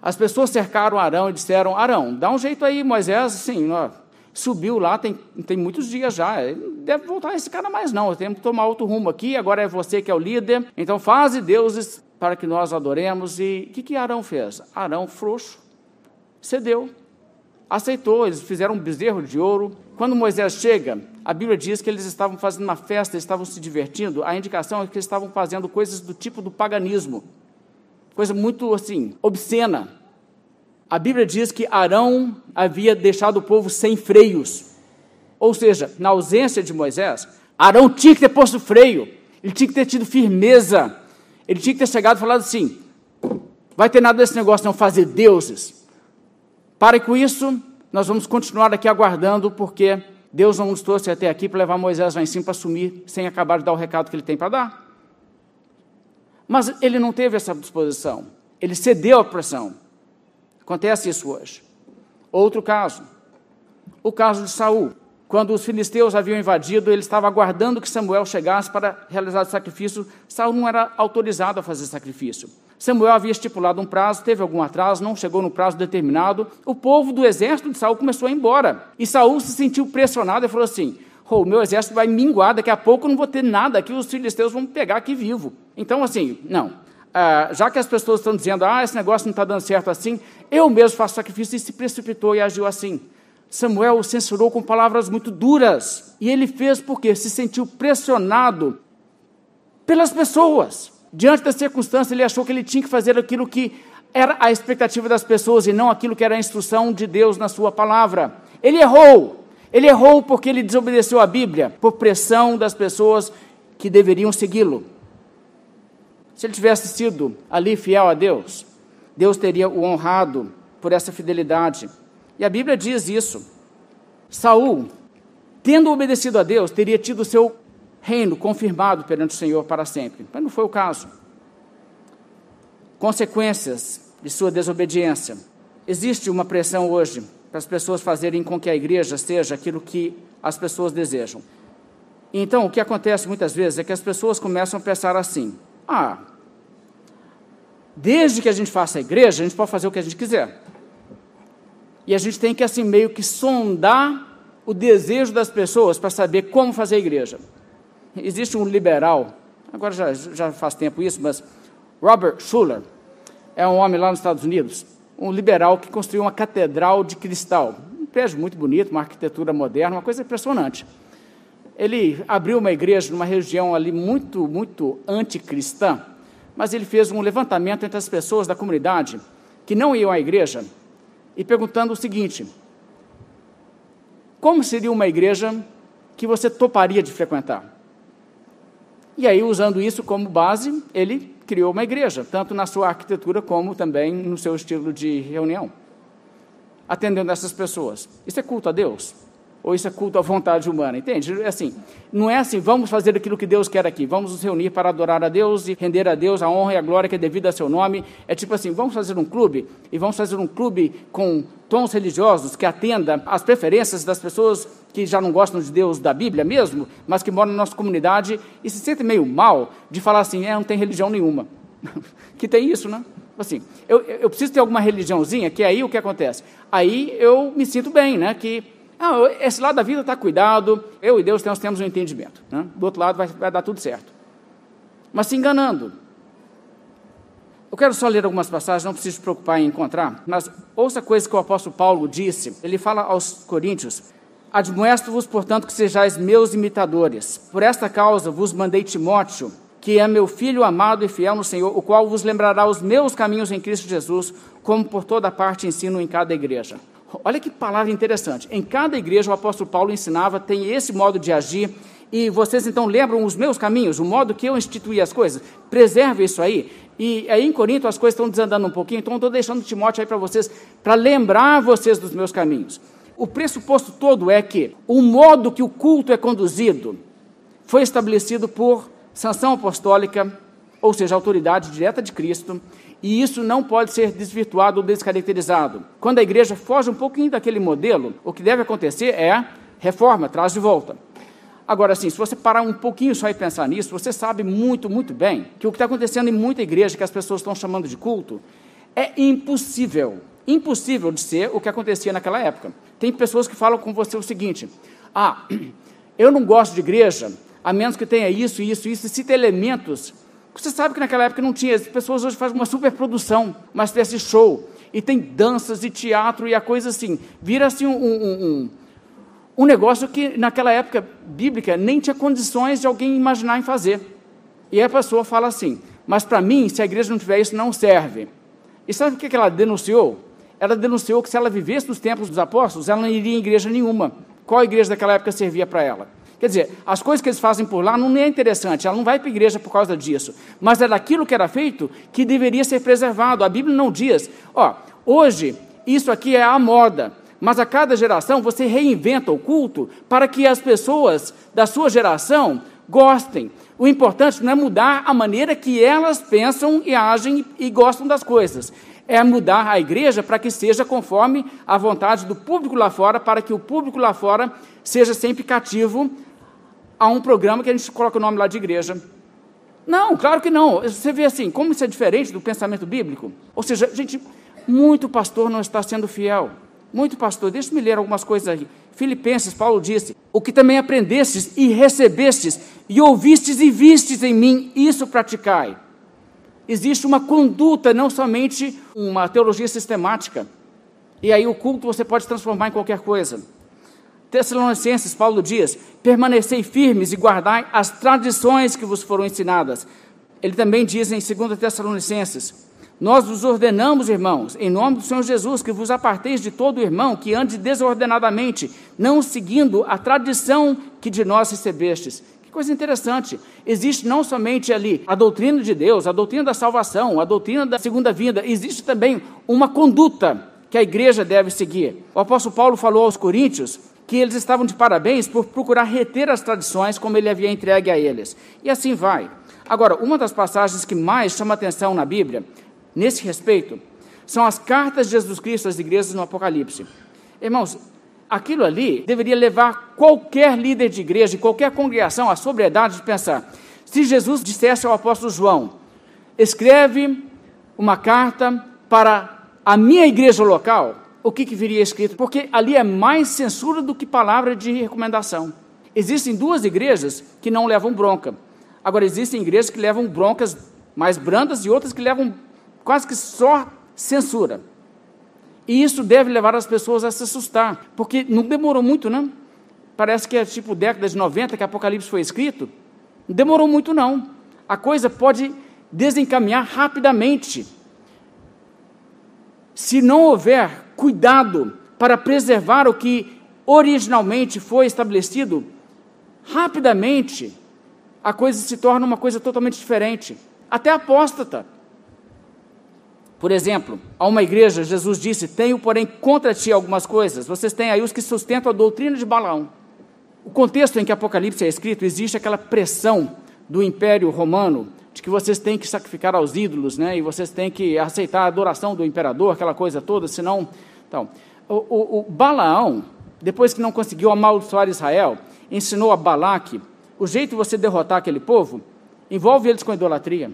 as pessoas cercaram Arão e disseram: Arão, dá um jeito aí, Moisés, assim, ó, subiu lá, tem, tem muitos dias já, deve voltar esse cara mais não, temos que tomar outro rumo aqui, agora é você que é o líder, então faze deuses para que nós adoremos. E o que, que Arão fez? Arão, frouxo, cedeu, aceitou, eles fizeram um bezerro de ouro. Quando Moisés chega, a Bíblia diz que eles estavam fazendo uma festa, estavam se divertindo, a indicação é que eles estavam fazendo coisas do tipo do paganismo, coisa muito assim, obscena. A Bíblia diz que Arão havia deixado o povo sem freios. Ou seja, na ausência de Moisés, Arão tinha que ter posto freio, ele tinha que ter tido firmeza, ele tinha que ter chegado e falado assim: vai ter nada desse negócio não fazer deuses. Pare com isso, nós vamos continuar aqui aguardando, porque Deus não nos trouxe até aqui para levar Moisés lá em cima para assumir, sem acabar de dar o recado que ele tem para dar. Mas ele não teve essa disposição, ele cedeu à pressão. Acontece isso hoje. Outro caso, o caso de Saul. Quando os filisteus haviam invadido, ele estava aguardando que Samuel chegasse para realizar o sacrifício. Saul não era autorizado a fazer sacrifício. Samuel havia estipulado um prazo, teve algum atraso, não chegou no prazo determinado. O povo do exército de Saul começou a ir embora. E Saul se sentiu pressionado e falou assim: oh, o meu exército vai minguar, daqui a pouco eu não vou ter nada aqui, os filisteus vão me pegar aqui vivo. Então, assim, não. Ah, já que as pessoas estão dizendo, ah, esse negócio não está dando certo assim, eu mesmo faço sacrifício, e se precipitou e agiu assim. Samuel o censurou com palavras muito duras. E ele fez porque se sentiu pressionado pelas pessoas. Diante da circunstância, ele achou que ele tinha que fazer aquilo que era a expectativa das pessoas e não aquilo que era a instrução de Deus na sua palavra. Ele errou. Ele errou porque ele desobedeceu a Bíblia, por pressão das pessoas que deveriam segui-lo. Se ele tivesse sido ali fiel a Deus, Deus teria o honrado por essa fidelidade. E a Bíblia diz isso. Saul, tendo obedecido a Deus, teria tido o seu reino confirmado perante o Senhor para sempre. Mas não foi o caso. Consequências de sua desobediência. Existe uma pressão hoje para as pessoas fazerem com que a igreja seja aquilo que as pessoas desejam. Então, o que acontece muitas vezes é que as pessoas começam a pensar assim: ah, desde que a gente faça a igreja, a gente pode fazer o que a gente quiser. E a gente tem que, assim, meio que sondar o desejo das pessoas para saber como fazer a igreja. Existe um liberal, agora já, já faz tempo isso, mas Robert Schuller é um homem lá nos Estados Unidos, um liberal que construiu uma catedral de cristal. Um prédio muito bonito, uma arquitetura moderna, uma coisa impressionante. Ele abriu uma igreja numa região ali muito, muito anticristã, mas ele fez um levantamento entre as pessoas da comunidade que não iam à igreja e perguntando o seguinte: como seria uma igreja que você toparia de frequentar? E aí, usando isso como base, ele criou uma igreja, tanto na sua arquitetura como também no seu estilo de reunião, atendendo essas pessoas. Isso é culto a Deus? Ou isso é culto à vontade humana, entende? É assim, não é assim, vamos fazer aquilo que Deus quer aqui, vamos nos reunir para adorar a Deus e render a Deus a honra e a glória que é devida a seu nome. É tipo assim, vamos fazer um clube, e vamos fazer um clube com tons religiosos que atenda às preferências das pessoas que já não gostam de Deus da Bíblia mesmo, mas que moram na nossa comunidade e se sentem meio mal de falar assim, é, não tem religião nenhuma. que tem isso, né? Assim, eu, eu preciso ter alguma religiãozinha, que é aí o que acontece. Aí eu me sinto bem, né? Que não, esse lado da vida está cuidado, eu e Deus nós temos um entendimento. Né? Do outro lado vai, vai dar tudo certo. Mas se enganando. Eu quero só ler algumas passagens, não preciso se preocupar em encontrar, mas ouça coisa que o apóstolo Paulo disse. Ele fala aos Coríntios: Admoesto-vos, portanto, que sejais meus imitadores. Por esta causa vos mandei Timóteo, que é meu filho amado e fiel no Senhor, o qual vos lembrará os meus caminhos em Cristo Jesus, como por toda parte ensino em cada igreja. Olha que palavra interessante. Em cada igreja o apóstolo Paulo ensinava, tem esse modo de agir, e vocês então lembram os meus caminhos, o modo que eu instituí as coisas. Preserve isso aí. E aí em Corinto as coisas estão desandando um pouquinho, então estou deixando Timóteo aí para vocês, para lembrar vocês dos meus caminhos. O pressuposto todo é que o modo que o culto é conduzido foi estabelecido por sanção apostólica, ou seja, autoridade direta de Cristo, e isso não pode ser desvirtuado ou descaracterizado. Quando a igreja foge um pouquinho daquele modelo, o que deve acontecer é reforma, traz de volta. Agora, assim, se você parar um pouquinho só e pensar nisso, você sabe muito, muito bem que o que está acontecendo em muita igreja, que as pessoas estão chamando de culto, é impossível. Impossível de ser o que acontecia naquela época. Tem pessoas que falam com você o seguinte: ah, eu não gosto de igreja, a menos que tenha isso, isso, isso, e cita elementos. Você sabe que naquela época não tinha, as pessoas hoje fazem uma superprodução, uma espécie de show, e tem danças e teatro e a coisa assim, vira assim um, um, um um negócio que naquela época bíblica nem tinha condições de alguém imaginar em fazer. E a pessoa fala assim: Mas para mim, se a igreja não tiver isso, não serve. E sabe o que ela denunciou? Ela denunciou que se ela vivesse nos tempos dos apóstolos, ela não iria em igreja nenhuma. Qual igreja daquela época servia para ela? Quer dizer, as coisas que eles fazem por lá não é interessante, ela não vai para a igreja por causa disso. Mas é daquilo que era feito que deveria ser preservado. A Bíblia não diz, ó, hoje isso aqui é a moda, mas a cada geração você reinventa o culto para que as pessoas da sua geração gostem. O importante não é mudar a maneira que elas pensam e agem e gostam das coisas. É mudar a igreja para que seja conforme a vontade do público lá fora, para que o público lá fora seja sempre cativo a um programa que a gente coloca o nome lá de igreja. Não, claro que não. Você vê assim, como isso é diferente do pensamento bíblico? Ou seja, gente, muito pastor não está sendo fiel. Muito, pastor, deixa-me ler algumas coisas aqui. Filipenses, Paulo disse: O que também aprendestes e recebestes, e ouvistes e vistes em mim, isso praticai. Existe uma conduta, não somente uma teologia sistemática. E aí o culto você pode transformar em qualquer coisa. Tessalonicenses, Paulo diz: permanecei firmes e guardai as tradições que vos foram ensinadas. Ele também diz em 2 Tessalonicenses: nós vos ordenamos, irmãos, em nome do Senhor Jesus, que vos aparteis de todo irmão que ande desordenadamente, não seguindo a tradição que de nós recebestes. Que coisa interessante. Existe não somente ali a doutrina de Deus, a doutrina da salvação, a doutrina da segunda vinda, existe também uma conduta que a igreja deve seguir. O apóstolo Paulo falou aos coríntios que eles estavam de parabéns por procurar reter as tradições como ele havia entregue a eles. E assim vai. Agora, uma das passagens que mais chama atenção na Bíblia nesse respeito são as cartas de Jesus Cristo às igrejas no Apocalipse. Irmãos, aquilo ali deveria levar qualquer líder de igreja, qualquer congregação à sobriedade de pensar: se Jesus dissesse ao apóstolo João, escreve uma carta para a minha igreja local, o que, que viria escrito? Porque ali é mais censura do que palavra de recomendação. Existem duas igrejas que não levam bronca. Agora, existem igrejas que levam broncas mais brandas e outras que levam quase que só censura. E isso deve levar as pessoas a se assustar, porque não demorou muito, não. Parece que é tipo década de 90 que Apocalipse foi escrito. Não demorou muito, não. A coisa pode desencaminhar rapidamente. Se não houver cuidado para preservar o que originalmente foi estabelecido, rapidamente a coisa se torna uma coisa totalmente diferente. Até apóstata. Por exemplo, a uma igreja, Jesus disse: Tenho, porém, contra ti algumas coisas. Vocês têm aí os que sustentam a doutrina de Balaão. O contexto em que Apocalipse é escrito, existe aquela pressão do Império Romano de que vocês têm que sacrificar aos ídolos, né? E vocês têm que aceitar a adoração do imperador, aquela coisa toda, senão. Então, o, o, o Balaão, depois que não conseguiu amaldiçoar Israel, ensinou a Balaque o jeito de você derrotar aquele povo envolve eles com idolatria.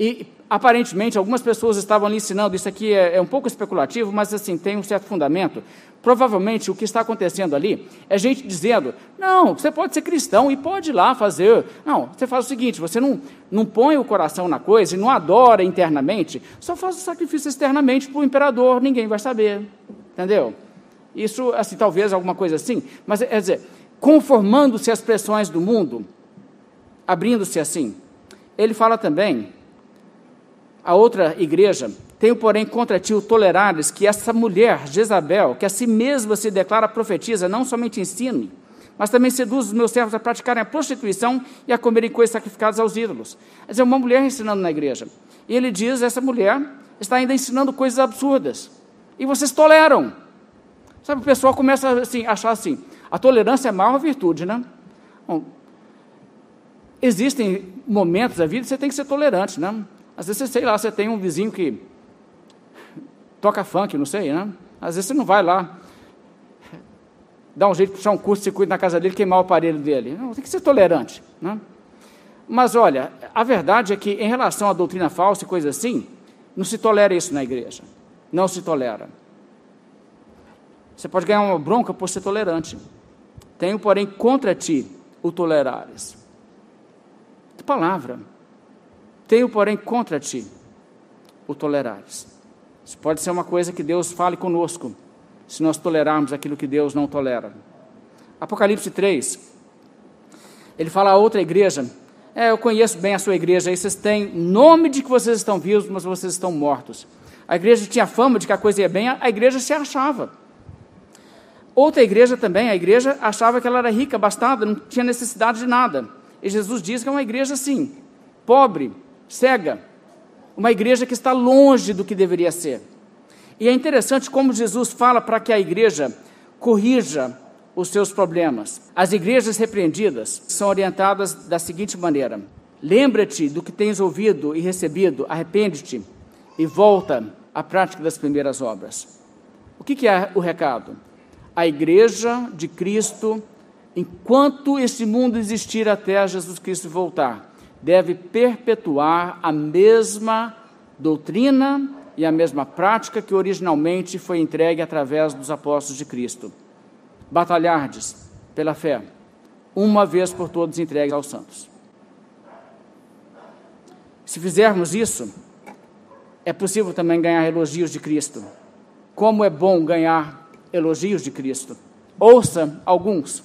E aparentemente algumas pessoas estavam ali ensinando, isso aqui é, é, um pouco especulativo, mas assim, tem um certo fundamento. Provavelmente o que está acontecendo ali é gente dizendo: não, você pode ser cristão e pode ir lá fazer. Não, você faz o seguinte: você não, não põe o coração na coisa e não adora internamente, só faz o sacrifício externamente para o imperador, ninguém vai saber. Entendeu? Isso, assim, talvez alguma coisa assim, mas é dizer, conformando-se às pressões do mundo, abrindo-se assim. Ele fala também a outra igreja, tenho, porém, contra ti o tolerares que essa mulher, Jezabel, que a si mesma se declara profetiza, não somente ensine, mas também seduz os meus servos a praticarem a prostituição e a comerem coisas sacrificadas aos ídolos. Quer dizer, uma mulher ensinando na igreja. E ele diz: essa mulher está ainda ensinando coisas absurdas. E vocês toleram. Sabe, o pessoal começa assim, a achar assim: a tolerância é a maior virtude, né? Bom, existem momentos da vida que você tem que ser tolerante, né? Às vezes, sei lá, você tem um vizinho que toca funk, não sei, né? Às vezes você não vai lá dar um jeito de puxar um curso de circuito na casa dele, queimar o aparelho dele. Não, tem que ser tolerante. Né? Mas olha, a verdade é que em relação à doutrina falsa e coisa assim, não se tolera isso na igreja. Não se tolera. Você pode ganhar uma bronca por ser tolerante. Tenho, porém, contra ti o tolerares. Que palavra. Tenho, porém, contra ti o tolerares. Isso pode ser uma coisa que Deus fale conosco se nós tolerarmos aquilo que Deus não tolera. Apocalipse 3, ele fala a outra igreja: É, eu conheço bem a sua igreja, aí vocês têm nome de que vocês estão vivos, mas vocês estão mortos. A igreja tinha fama de que a coisa ia bem, a igreja se achava. Outra igreja também, a igreja achava que ela era rica, bastada, não tinha necessidade de nada. E Jesus diz que é uma igreja assim, pobre, cega, uma igreja que está longe do que deveria ser. E é interessante como Jesus fala para que a igreja corrija os seus problemas. As igrejas repreendidas são orientadas da seguinte maneira: lembra-te do que tens ouvido e recebido, arrepende-te e volta à prática das primeiras obras. O que, é o recado? A igreja de Cristo, enquanto este mundo existir até Jesus Cristo voltar, deve perpetuar a mesma doutrina e a mesma prática que originalmente foi entregue através dos apóstolos de Cristo. Batalhardes pela fé, uma vez por todas entregues aos santos. Se fizermos isso, é possível também ganhar elogios de Cristo. Como é bom ganhar elogios de Cristo. Ouça alguns.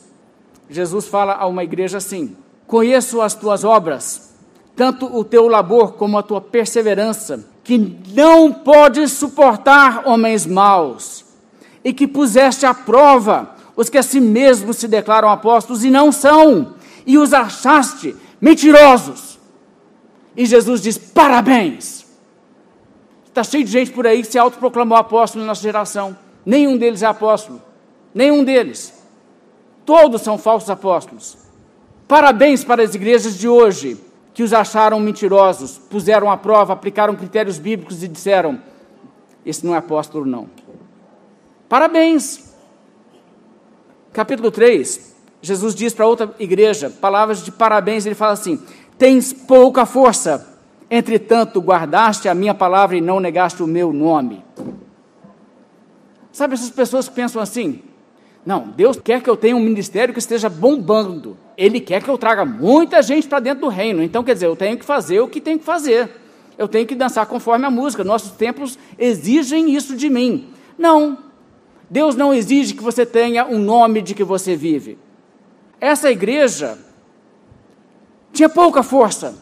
Jesus fala a uma igreja assim: Conheço as tuas obras, tanto o teu labor como a tua perseverança que não podes suportar homens maus, e que puseste à prova os que a si mesmos se declaram apóstolos e não são, e os achaste mentirosos. E Jesus diz: parabéns. Está cheio de gente por aí que se autoproclamou apóstolo na nossa geração. Nenhum deles é apóstolo. Nenhum deles. Todos são falsos apóstolos. Parabéns para as igrejas de hoje que os acharam mentirosos, puseram à prova, aplicaram critérios bíblicos e disseram: Esse não é apóstolo, não. Parabéns! Capítulo 3, Jesus diz para outra igreja, palavras de parabéns, ele fala assim: Tens pouca força, entretanto guardaste a minha palavra e não negaste o meu nome. Sabe essas pessoas que pensam assim? Não, Deus quer que eu tenha um ministério que esteja bombando. Ele quer que eu traga muita gente para dentro do reino. Então, quer dizer, eu tenho que fazer o que tenho que fazer. Eu tenho que dançar conforme a música. Nossos templos exigem isso de mim. Não. Deus não exige que você tenha um nome de que você vive. Essa igreja tinha pouca força.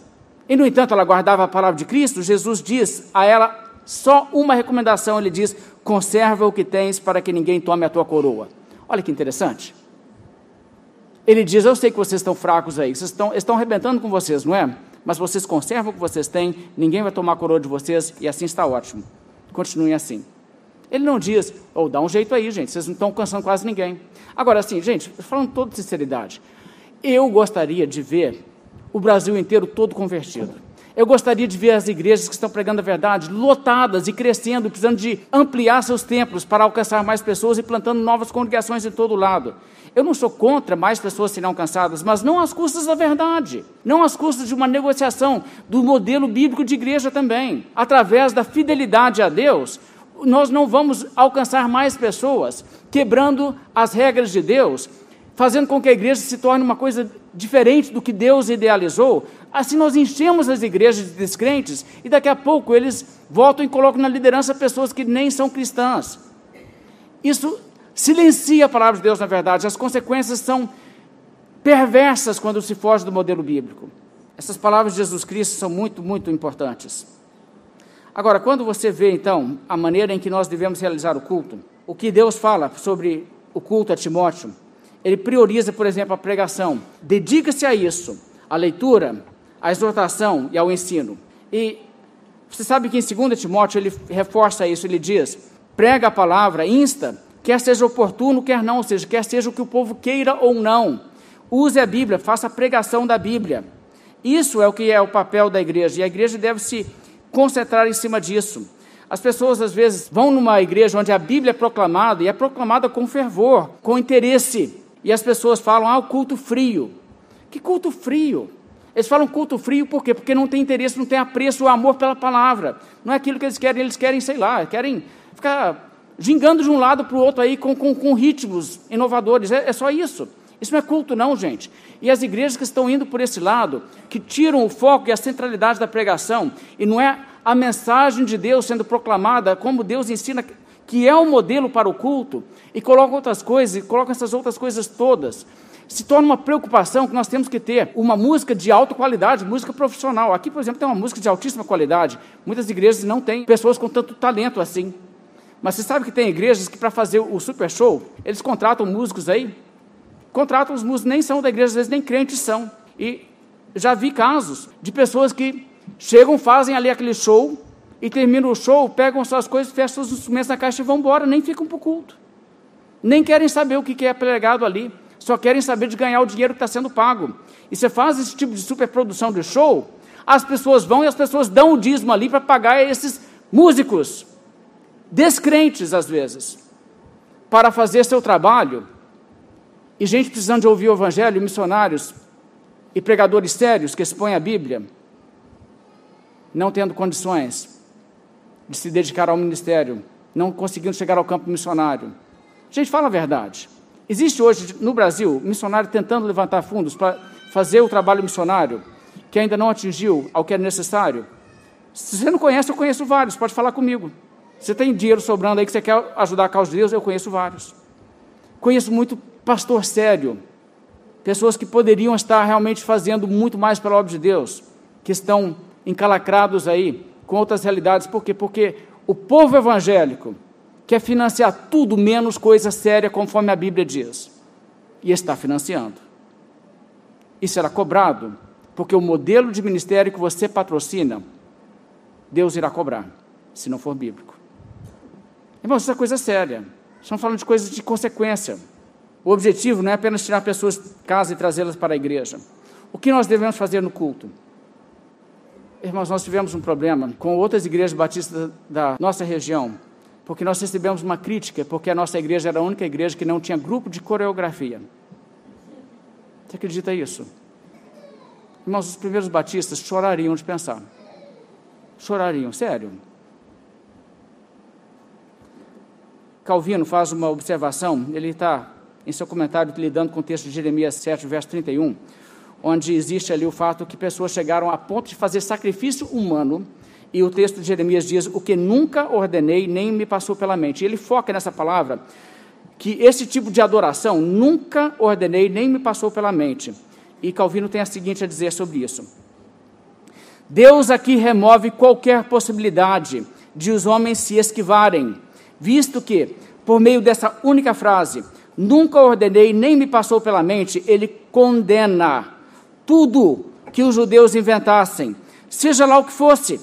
E, no entanto, ela guardava a palavra de Cristo. Jesus diz a ela só uma recomendação: ele diz, conserva o que tens para que ninguém tome a tua coroa. Olha que interessante. Ele diz: Eu sei que vocês estão fracos aí, vocês estão, estão arrebentando com vocês, não é? Mas vocês conservam o que vocês têm, ninguém vai tomar a coroa de vocês e assim está ótimo. Continuem assim. Ele não diz, ou oh, dá um jeito aí, gente, vocês não estão cansando quase ninguém. Agora, assim, gente, falando toda sinceridade, eu gostaria de ver o Brasil inteiro todo convertido. Eu gostaria de ver as igrejas que estão pregando a verdade lotadas e crescendo, precisando de ampliar seus templos para alcançar mais pessoas e plantando novas congregações em todo lado. Eu não sou contra mais pessoas serem alcançadas, mas não às custas da verdade, não às custas de uma negociação do modelo bíblico de igreja também. Através da fidelidade a Deus, nós não vamos alcançar mais pessoas quebrando as regras de Deus, fazendo com que a igreja se torne uma coisa diferente do que Deus idealizou, assim nós enchemos as igrejas de descrentes e daqui a pouco eles voltam e colocam na liderança pessoas que nem são cristãs. Isso silencia a palavra de Deus na verdade, as consequências são perversas quando se foge do modelo bíblico. Essas palavras de Jesus Cristo são muito, muito importantes. Agora, quando você vê então a maneira em que nós devemos realizar o culto, o que Deus fala sobre o culto a Timóteo, ele prioriza, por exemplo, a pregação. Dedica-se a isso, à leitura, à exortação e ao ensino. E você sabe que em 2 Timóteo ele reforça isso, ele diz: prega a palavra, insta, quer seja oportuno, quer não, ou seja, quer seja o que o povo queira ou não. Use a Bíblia, faça a pregação da Bíblia. Isso é o que é o papel da igreja, e a igreja deve se concentrar em cima disso. As pessoas às vezes vão numa igreja onde a Bíblia é proclamada e é proclamada com fervor, com interesse, e as pessoas falam: "Ah, o culto frio". Que culto frio? Eles falam culto frio por quê? Porque não tem interesse, não tem apreço, o amor pela palavra. Não é aquilo que eles querem, eles querem, sei lá, querem ficar gingando de um lado para o outro aí com, com, com ritmos inovadores. É, é só isso. Isso não é culto, não, gente. E as igrejas que estão indo por esse lado, que tiram o foco e a centralidade da pregação, e não é a mensagem de Deus sendo proclamada como Deus ensina, que é o modelo para o culto, e colocam outras coisas, e colocam essas outras coisas todas. Se torna uma preocupação que nós temos que ter uma música de alta qualidade, música profissional. Aqui, por exemplo, tem uma música de altíssima qualidade. Muitas igrejas não têm pessoas com tanto talento assim. Mas você sabe que tem igrejas que, para fazer o super show, eles contratam músicos aí contratam os músicos, nem são da igreja, às vezes nem crentes são. E já vi casos de pessoas que chegam, fazem ali aquele show, e terminam o show, pegam suas coisas, fecham os instrumentos na caixa e vão embora, nem ficam para o culto. Nem querem saber o que é pregado ali, só querem saber de ganhar o dinheiro que está sendo pago. E você faz esse tipo de superprodução de show, as pessoas vão e as pessoas dão o dízimo ali para pagar esses músicos, descrentes às vezes, para fazer seu trabalho e gente precisando de ouvir o Evangelho, missionários e pregadores sérios que expõem a Bíblia, não tendo condições de se dedicar ao ministério, não conseguindo chegar ao campo missionário. Gente, fala a verdade. Existe hoje no Brasil missionário tentando levantar fundos para fazer o trabalho missionário que ainda não atingiu ao que é necessário? Se você não conhece, eu conheço vários, pode falar comigo. Você tem dinheiro sobrando aí que você quer ajudar a causa de Deus, eu conheço vários. Conheço muito pastor sério, pessoas que poderiam estar realmente fazendo muito mais pela obra de Deus, que estão encalacrados aí com outras realidades. Por quê? Porque o povo evangélico quer financiar tudo menos coisa séria, conforme a Bíblia diz, e está financiando. E será cobrado, porque o modelo de ministério que você patrocina, Deus irá cobrar, se não for bíblico. Irmãos, isso é coisa séria. Estamos falando de coisas de consequência. O objetivo não é apenas tirar pessoas de casa e trazê-las para a igreja. O que nós devemos fazer no culto? Irmãos, nós tivemos um problema com outras igrejas batistas da nossa região, porque nós recebemos uma crítica, porque a nossa igreja era a única igreja que não tinha grupo de coreografia. Você acredita isso? Irmãos, os primeiros batistas chorariam de pensar. Chorariam, sério. Calvino faz uma observação, ele está em seu comentário lidando com o texto de Jeremias 7, verso 31, onde existe ali o fato que pessoas chegaram a ponto de fazer sacrifício humano, e o texto de Jeremias diz: O que nunca ordenei, nem me passou pela mente. E ele foca nessa palavra que esse tipo de adoração nunca ordenei, nem me passou pela mente. E Calvino tem a seguinte a dizer sobre isso: Deus aqui remove qualquer possibilidade de os homens se esquivarem, visto que, por meio dessa única frase, nunca ordenei, nem me passou pela mente, ele condena tudo que os judeus inventassem, seja lá o que fosse.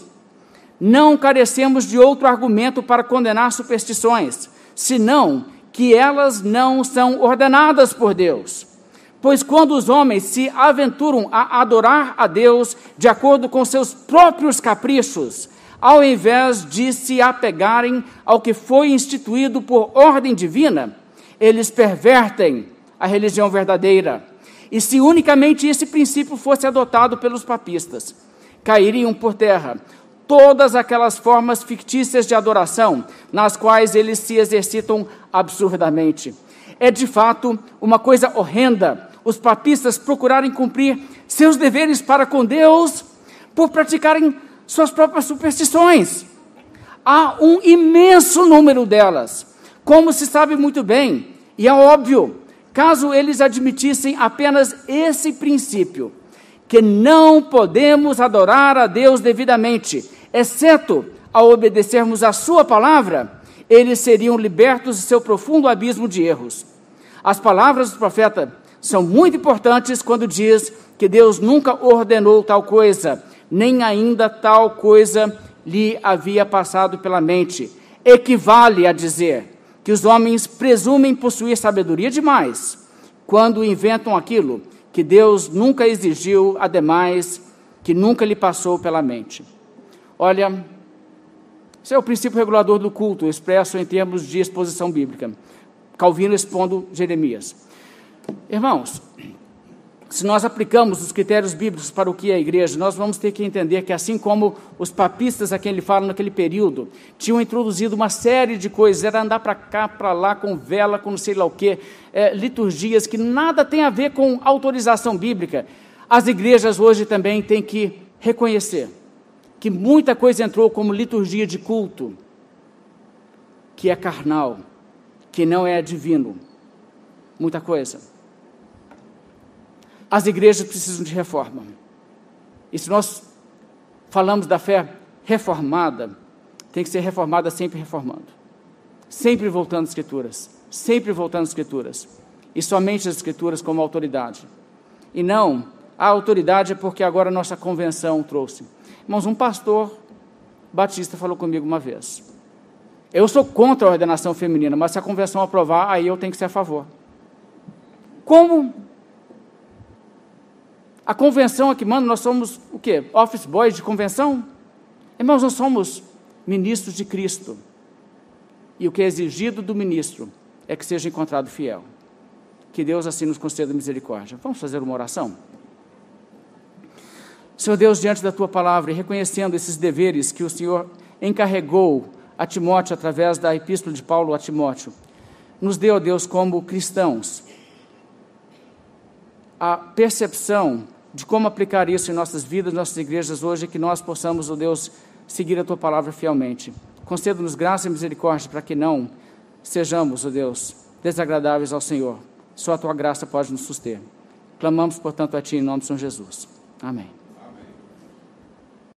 Não carecemos de outro argumento para condenar superstições, senão que elas não são ordenadas por Deus. Pois quando os homens se aventuram a adorar a Deus de acordo com seus próprios caprichos, ao invés de se apegarem ao que foi instituído por ordem divina, eles pervertem a religião verdadeira. E se unicamente esse princípio fosse adotado pelos papistas, cairiam por terra todas aquelas formas fictícias de adoração nas quais eles se exercitam absurdamente. É de fato uma coisa horrenda os papistas procurarem cumprir seus deveres para com Deus por praticarem suas próprias superstições. Há um imenso número delas como se sabe muito bem, e é óbvio, caso eles admitissem apenas esse princípio, que não podemos adorar a Deus devidamente, exceto ao obedecermos a Sua palavra, eles seriam libertos de seu profundo abismo de erros. As palavras do profeta são muito importantes quando diz que Deus nunca ordenou tal coisa, nem ainda tal coisa lhe havia passado pela mente. Equivale a dizer que os homens presumem possuir sabedoria demais quando inventam aquilo que Deus nunca exigiu, ademais, que nunca lhe passou pela mente. Olha, esse é o princípio regulador do culto, expresso em termos de exposição bíblica. Calvino expondo Jeremias. Irmãos, se nós aplicamos os critérios bíblicos para o que é a igreja, nós vamos ter que entender que, assim como os papistas a quem ele fala naquele período, tinham introduzido uma série de coisas, era andar para cá, para lá, com vela, com não sei lá o quê, é, liturgias que nada tem a ver com autorização bíblica, as igrejas hoje também têm que reconhecer que muita coisa entrou como liturgia de culto, que é carnal, que não é divino. Muita coisa as igrejas precisam de reforma. E se nós falamos da fé reformada, tem que ser reformada sempre reformando. Sempre voltando às Escrituras. Sempre voltando às Escrituras. E somente as Escrituras como autoridade. E não, a autoridade é porque agora a nossa convenção trouxe. Irmãos, um pastor batista falou comigo uma vez. Eu sou contra a ordenação feminina, mas se a convenção aprovar, aí eu tenho que ser a favor. Como a convenção aqui manda, nós somos o quê? Office boys de convenção? Irmãos, nós somos ministros de Cristo. E o que é exigido do ministro é que seja encontrado fiel. Que Deus assim nos conceda misericórdia. Vamos fazer uma oração? Senhor Deus, diante da tua palavra e reconhecendo esses deveres que o Senhor encarregou a Timóteo através da epístola de Paulo a Timóteo, nos ó Deus, como cristãos, a percepção de como aplicar isso em nossas vidas, nossas igrejas hoje, que nós possamos, ó oh Deus, seguir a tua palavra fielmente. Conceda-nos graça e misericórdia para que não sejamos, ó oh Deus, desagradáveis ao Senhor. Só a tua graça pode nos suster. Clamamos, portanto, a ti em nome de São Jesus. Amém.